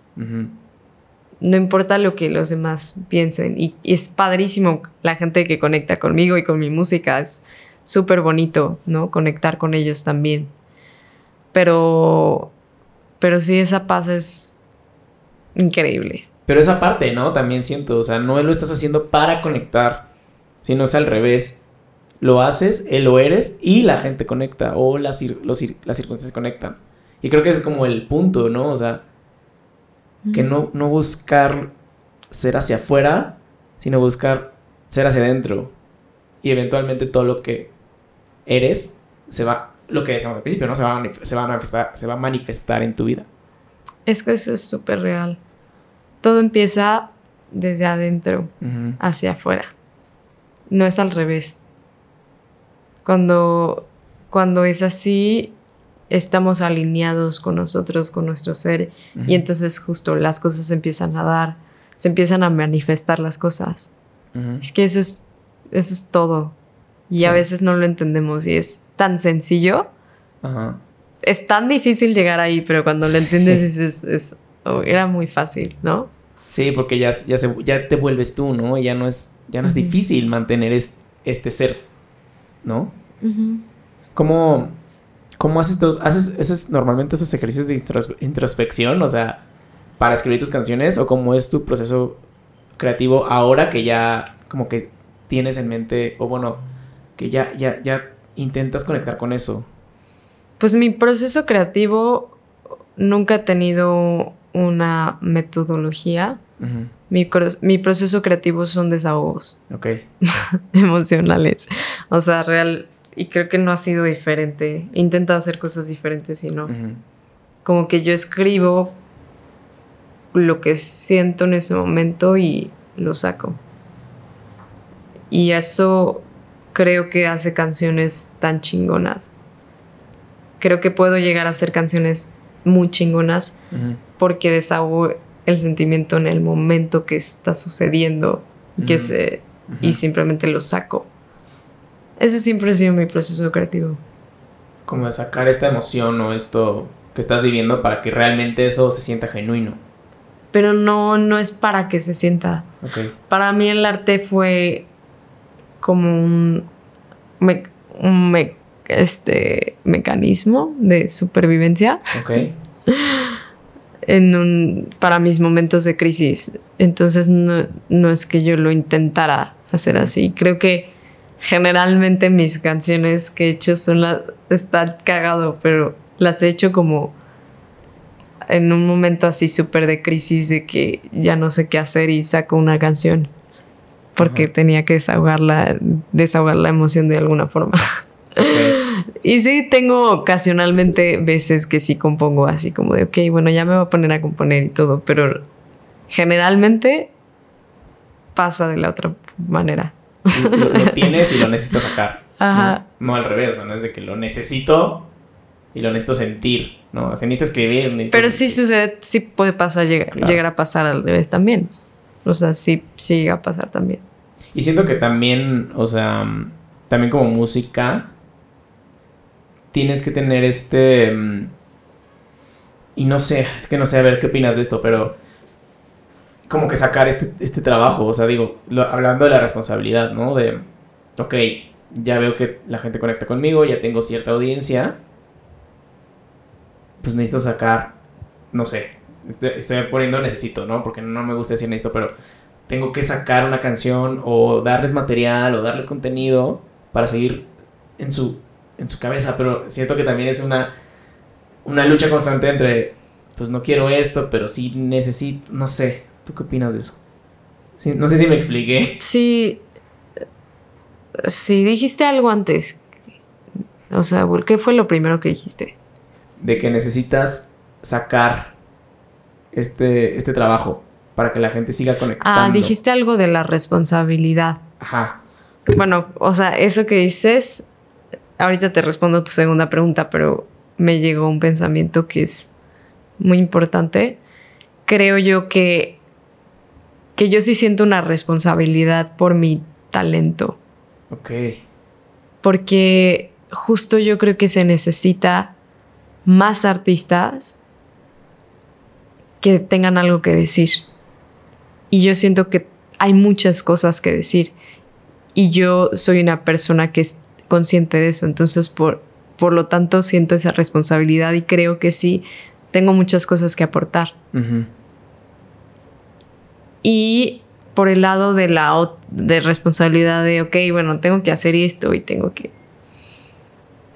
No importa lo que los demás piensen. Y, y, es padrísimo la gente que conecta conmigo y con mi música. Es, súper bonito, ¿no? Conectar con ellos también. Pero, pero sí, esa paz es increíble. Pero esa parte, ¿no? También siento, o sea, no lo estás haciendo para conectar, sino es al revés. Lo haces, él lo eres y la gente conecta o las, las circunstancias conectan. Y creo que es como el punto, ¿no? O sea, que no, no buscar ser hacia afuera, sino buscar ser hacia adentro. Y eventualmente todo lo que eres, se va, lo que decíamos al principio, ¿no? Se va, a se va a manifestar, se va a manifestar en tu vida. Es que eso es súper real. Todo empieza desde adentro hacia afuera. No es al revés. Cuando, cuando es así, estamos alineados con nosotros, con nuestro ser, y entonces justo las cosas se empiezan a dar, se empiezan a manifestar las cosas. Es que eso es, eso es todo. Y a veces no lo entendemos y es tan sencillo. Es tan difícil llegar ahí, pero cuando lo entiendes es, es oh, era muy fácil, ¿no? Sí, porque ya, ya, ya te vuelves tú, ¿no? ya no es, ya no es difícil mantener este ser, ¿no? ¿Cómo, ¿Cómo, haces, haces, normalmente esos ejercicios de introspección? O sea, para escribir tus canciones o cómo es tu proceso creativo ahora que ya como que tienes en mente, o bueno, que ya, ya, ya intentas conectar con eso? Pues mi proceso creativo nunca ha tenido una metodología. mi, mi, proceso creativo son desahogos. Ok. [laughs] emocionales. O sea, real. Y creo que no ha sido diferente. He intentado hacer cosas diferentes y no. Como que yo escribo lo que siento en ese momento y lo saco. Y eso creo que hace canciones tan chingonas. Creo que puedo llegar a hacer canciones muy chingonas porque desahogo el sentimiento en el momento que está sucediendo que se, y simplemente lo saco. Ese siempre ha sido mi proceso creativo. Como de sacar esta emoción o esto que estás viviendo para que realmente eso se sienta genuino. Pero no, no es para que se sienta. Para mí el arte fue como un, me- un me- este, mecanismo de supervivencia Ok. [laughs] en un, para mis momentos de crisis. Entonces no, no es que yo lo intentara hacer así. Creo que generalmente mis canciones que he hecho son las... Está cagado, pero las he hecho como en un momento así súper de crisis de que ya no sé qué hacer y saco una canción. Porque Ajá. tenía que desahogarla, desahogar la emoción de alguna forma. Ok. [laughs] Y sí, tengo ocasionalmente veces que sí compongo así como de, ok, bueno, ya me voy a poner a componer y todo, pero generalmente pasa de la otra manera. Lo, lo- [laughs] tienes y lo necesitas sacar. Ajá. No, No al revés, ¿no? Es de que lo necesito y lo necesito sentir, ¿no? O sea, necesito escribir. necesito Pero sí sentir. sucede, sí puede pasar, llega- Claro. llegar a pasar al revés también. O sea, sí, sí llega a pasar también. Y siento que también, o sea, también como música, tienes que tener este... mm, Y no sé, es que no sé, a ver qué opinas de esto, pero como que sacar este, este trabajo, o sea, digo, hablando de la responsabilidad, ¿no? De, ok, ya veo que la gente conecta conmigo, ya tengo cierta audiencia, pues necesito sacar, no sé, estoy, estoy poniendo necesito, ¿no? Porque no me gusta decir necesito, pero tengo que sacar una canción o darles material o darles contenido para seguir en su, en su cabeza, pero siento que también es una, una lucha constante entre, pues no quiero esto, pero sí necesito, no sé, ¿tú qué opinas de eso? Sí, no sé si me expliqué. Sí, sí, dijiste algo antes. O sea, ¿qué fue lo primero que dijiste? de que necesitas sacar este, este trabajo para que la gente siga conectando. Ah, dijiste algo de la responsabilidad. Ajá. Bueno, o sea, eso que dices, ahorita te respondo tu segunda pregunta, pero me llegó un pensamiento que es muy importante. Creo yo que, que yo sí siento una responsabilidad por mi talento, Ok. porque justo yo creo que se necesita más artistas que tengan algo que decir. Y yo siento que hay muchas cosas que decir. Y yo soy una persona que es consciente de eso. Entonces, por, por lo tanto, siento esa responsabilidad y creo que sí, tengo muchas cosas que aportar. Y por el lado de la de responsabilidad de, ok, bueno, tengo que hacer esto y tengo que...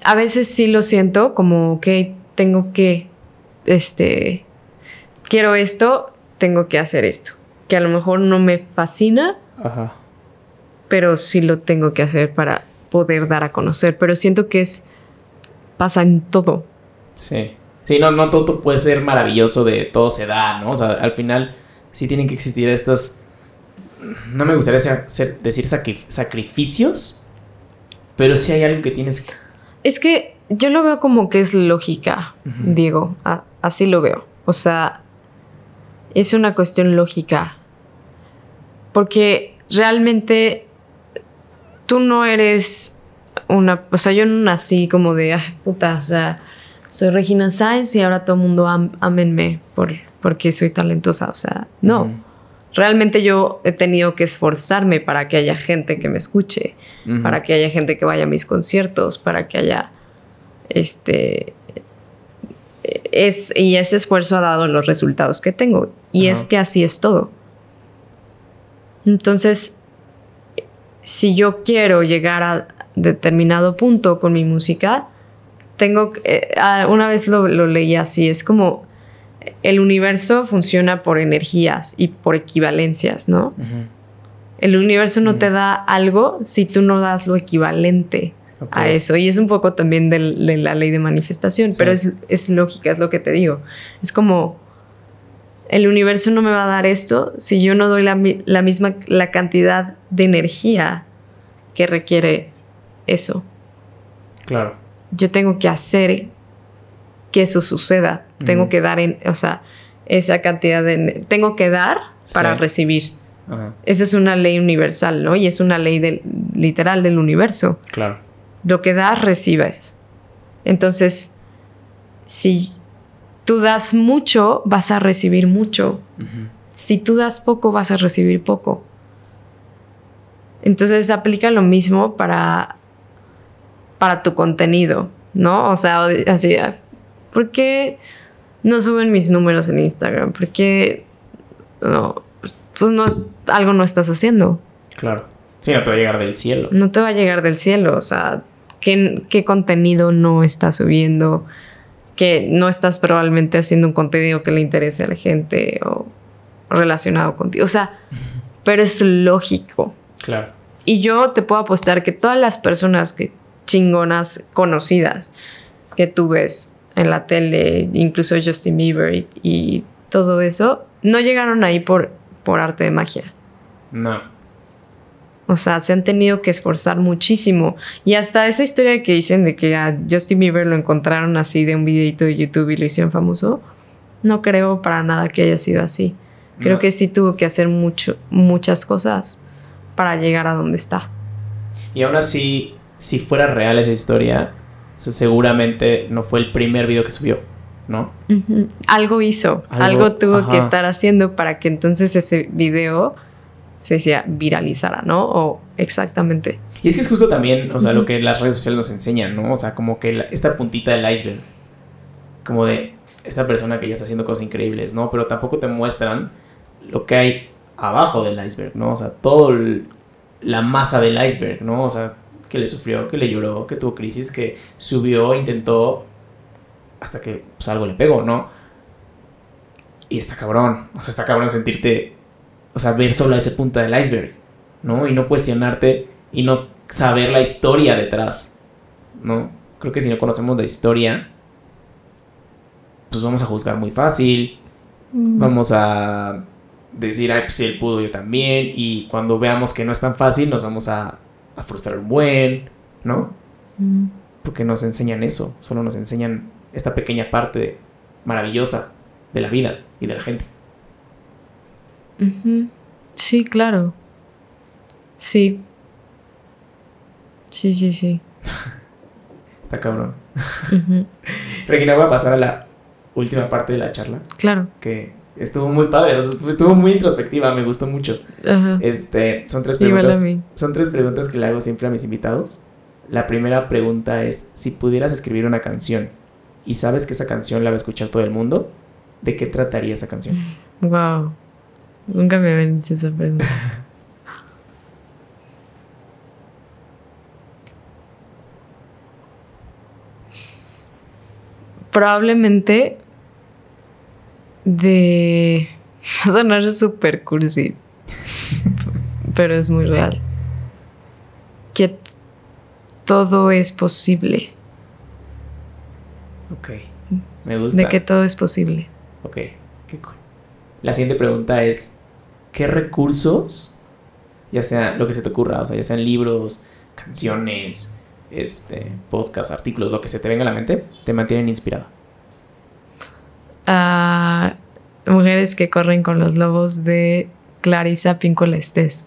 A veces sí lo siento como, ok, tengo que, este, quiero esto, tengo que hacer esto. Que a lo mejor no me fascina, Ajá. pero sí lo tengo que hacer para poder dar a conocer. Pero siento que es, pasa en todo. Sí. Sí, no, no todo puede ser maravilloso de todo se da, ¿no? O sea, al final sí tienen que existir estas... No me gustaría ser- ser- decir sacri- sacrificios, pero sí hay algo que tienes que... Es que yo lo veo como que es lógica. Diego. A- así lo veo. O sea, es una cuestión lógica. Porque realmente tú no eres una. O sea, yo no nací como de, ay, puta, o sea, soy Regina Sainz y ahora todo el mundo am, ámenme por, porque soy talentosa. O sea, no. Realmente yo he tenido que esforzarme para que haya gente que me escuche para que haya gente que vaya a mis conciertos, para que haya este es y ese esfuerzo ha dado los resultados que tengo. Y es que así es todo. Entonces, si yo quiero llegar a determinado punto con mi música, tengo que- eh, una vez lo, lo leí así, es como el universo funciona por energías y por equivalencias, ¿no? El universo no te da algo si tú no das lo equivalente A eso. Y es un poco también de la ley de manifestación, Sí. pero es, es lógica, es lo que te digo. Es como, el universo no me va a dar esto si yo no doy la, la misma, la cantidad de energía que requiere eso. Claro. Yo tengo que hacer que eso suceda. Tengo que dar, en, o sea, esa cantidad de... Tengo que dar para recibir. Ajá. Esa es una ley universal, ¿no? Y es una ley del, literal del universo. Claro. Lo que das, recibes. Entonces, si tú das mucho, vas a recibir mucho. Si tú das poco, vas a recibir poco. Entonces aplica lo mismo para, para tu contenido, ¿no? O sea, así, ¿por qué no suben mis números en Instagram? ¿Por qué no? Pues no, algo no estás haciendo. Claro. Sí, no te va a llegar del cielo. No te va a llegar del cielo, o sea, ¿qué, qué contenido no estás subiendo? Que no estás probablemente haciendo un contenido que le interese a la gente o relacionado contigo. O sea, pero es lógico. Claro. Y yo te puedo apostar que todas las personas que chingonas conocidas que tú ves en la tele, incluso Justin Bieber y, y todo eso, no llegaron ahí por, por arte de magia. No. O sea, se han tenido que esforzar muchísimo. Y hasta esa historia que dicen de que a Justin Bieber lo encontraron así de un videito de YouTube y lo hicieron famoso, no creo para nada que haya sido así. Creo que sí tuvo que hacer mucho, muchas cosas para llegar a donde está. Y aún así, si fuera real esa historia, seguramente no fue el primer video que subió, ¿no? Algo hizo, algo, tuvo que estar haciendo para que entonces ese video se decía viralizara, ¿no? O exactamente. Y es que es justo también, o sea, lo que las redes sociales nos enseñan, ¿no? O sea, como que esta puntita del iceberg, como de esta persona que ya está haciendo cosas increíbles, ¿no? Pero tampoco te muestran lo que hay abajo del iceberg, ¿no? O sea, todo la masa del iceberg, ¿no? O sea, que le sufrió, que le lloró, que tuvo crisis, que subió, intentó, hasta que pues, algo le pegó, ¿no? Y está cabrón, o sea, está cabrón sentirte o sea, ver solo ese punta del iceberg, ¿no? Y no cuestionarte y no saber la historia detrás, ¿no? Creo que si no conocemos la historia, pues vamos a juzgar muy fácil, mm. vamos a decir, ay, pues si él pudo, yo también, y cuando veamos que no es tan fácil, nos vamos a, frustrar un buen, ¿no? Mm. Porque nos enseñan eso, solo nos enseñan esta pequeña parte maravillosa de la vida y de la gente. Sí, claro. Sí. Sí, sí, sí. [laughs] Está cabrón. [laughs] Regina, voy a pasar a la última parte de la charla. Claro. Que estuvo muy padre, estuvo muy introspectiva, me gustó mucho. Este, son tres preguntas. Son tres preguntas que le hago siempre a mis invitados. La primera pregunta es, si pudieras escribir una canción y sabes que esa canción la va a escuchar todo el mundo, ¿de qué trataría esa canción? Wow. Nunca me habían hecho esa pregunta. [laughs] Probablemente de... [laughs] Va a sonar súper cursi, pero es muy real. Que todo es posible. Ok, me gusta. De que todo es posible. Ok, qué cool. La siguiente pregunta es, ¿qué recursos, ya sea lo que se te ocurra, o sea, ya sean libros, canciones, este, podcasts, artículos, lo que se te venga a la mente, te mantienen inspirado? Uh, mujeres que corren con los lobos de Clarisa Pinkola Estés.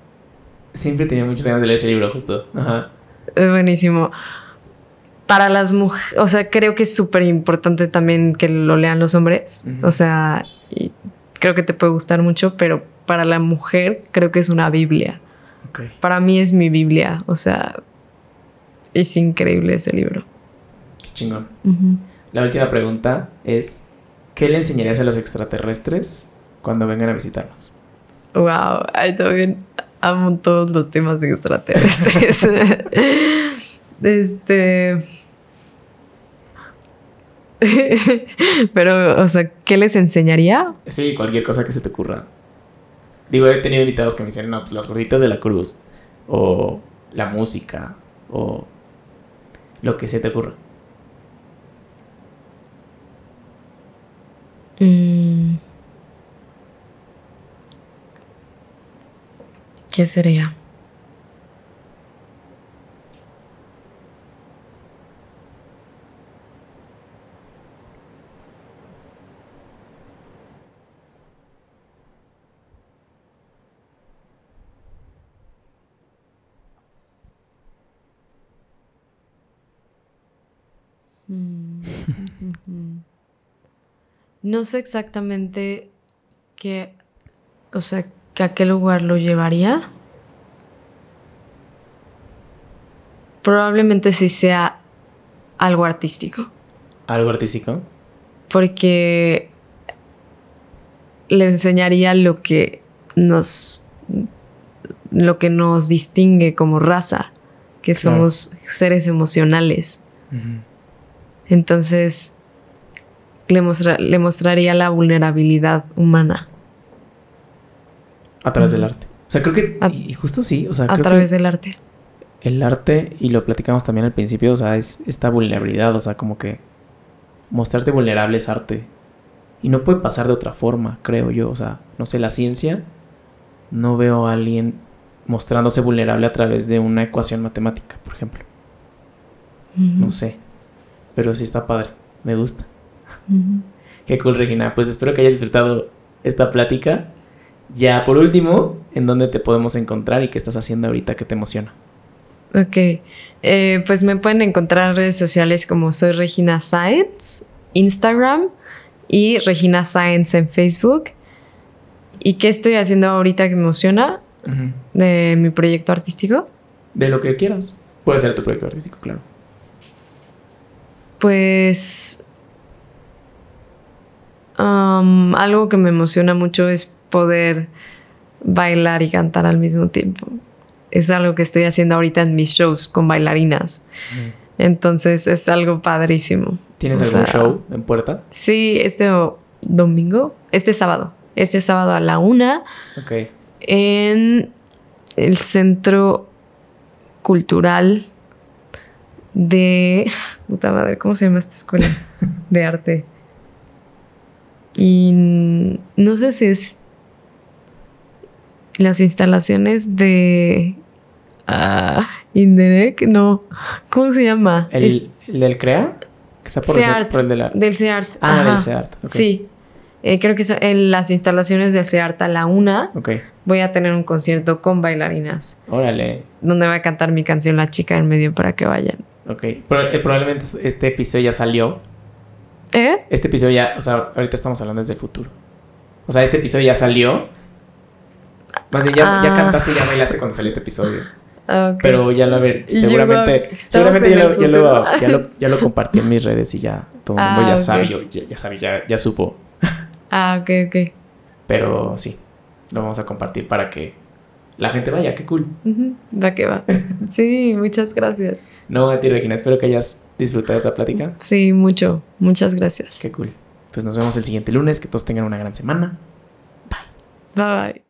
Siempre tenía muchas ganas de leer ese libro, justo. Ajá. Es buenísimo. Para las mujeres, o sea, creo que es súper importante también que lo lean los hombres. O sea, creo que te puede gustar mucho, pero para la mujer creo que es una Biblia. Para mí es mi Biblia, o sea, es increíble ese libro. Qué chingón. La última pregunta es, ¿qué le enseñarías a los extraterrestres cuando vengan a visitarnos? Wow, ahí también amo todos los temas extraterrestres. [laughs] este [laughs] Pero, o sea, ¿qué les enseñaría? Sí, cualquier cosa que se te ocurra. Digo, he tenido invitados que me dicen, no, pues las gorditas de la cruz, o la música, o lo que se te ocurra. Mm. ¿Qué sería? No sé exactamente qué, o sea, que a qué lugar lo llevaría. Probablemente sí sea algo artístico. ¿Algo artístico? Porque le enseñaría lo que nos lo que nos distingue como raza, que Claro. somos seres emocionales. Entonces, le, mostra- le mostraría la vulnerabilidad humana A través del arte. O sea, creo que... A- y justo sí, o sea, a creo través que del arte. el arte, y lo platicamos también al principio, o sea, es esta vulnerabilidad, o sea, como que mostrarte vulnerable es arte. Y no puede pasar de otra forma, creo yo. O sea, no sé, la ciencia, no veo a alguien mostrándose vulnerable a través de una ecuación matemática, por ejemplo. No sé. Pero sí está padre. Me gusta. Qué cool, Regina. Pues espero que hayas disfrutado esta plática. Ya por último, ¿en dónde te podemos encontrar y qué estás haciendo ahorita que te emociona? Ok. Eh, pues me pueden encontrar en redes sociales como soy Regina Science, Instagram y Regina Science en Facebook. ¿Y qué estoy haciendo ahorita que me emociona de mi proyecto artístico? De lo que quieras. Puede ser tu proyecto artístico, claro. Pues am, algo que me emociona mucho es poder bailar y cantar al mismo tiempo. Es algo que estoy haciendo ahorita en mis shows con bailarinas. Entonces es algo padrísimo. ¿Tienes O algún sea, show en puerta? Sí, este domingo, este sábado, este sábado a la una Ok. en el Centro Cultural de... Puta madre, ¿cómo se llama esta escuela [laughs] de arte? Y no sé si es las instalaciones de... ah, Inderec, no. ¿Cómo se llama? ¿El, Es el del CREA? Que está por, CEART, el, por el de la... del CEART. Ah, del. CEART. ok. Sí. Eh, creo que son en las instalaciones del CEART a la una Ok. voy a tener un concierto con bailarinas Órale. donde va a cantar mi canción La chica en medio para que vayan. Ok. Pero, eh, probablemente este episodio ya salió. ¿Eh? Este episodio ya... O sea, ahorita estamos hablando desde el futuro. O sea, este episodio ya salió. Más bien, ya, ya Ah. cantaste y ya bailaste cuando salió este episodio. Ah, ok. Pero ya lo a ver, seguramente, seguramente ya lo, ya, lo, ya, lo, ya lo compartí en mis redes y ya todo el mundo Ah, ya ok. sabe, yo- ya, ya sabe, ya, ya supo. Ah, ok, ok. Pero sí, lo vamos a compartir para que la gente vaya, qué cool. Va que va. [laughs] Sí, muchas gracias. No, a ti Regina, espero que hayas disfrutado esta plática. Sí, mucho. Muchas gracias. Qué cool. Pues nos vemos el siguiente lunes, que todos tengan una gran semana. Bye bye.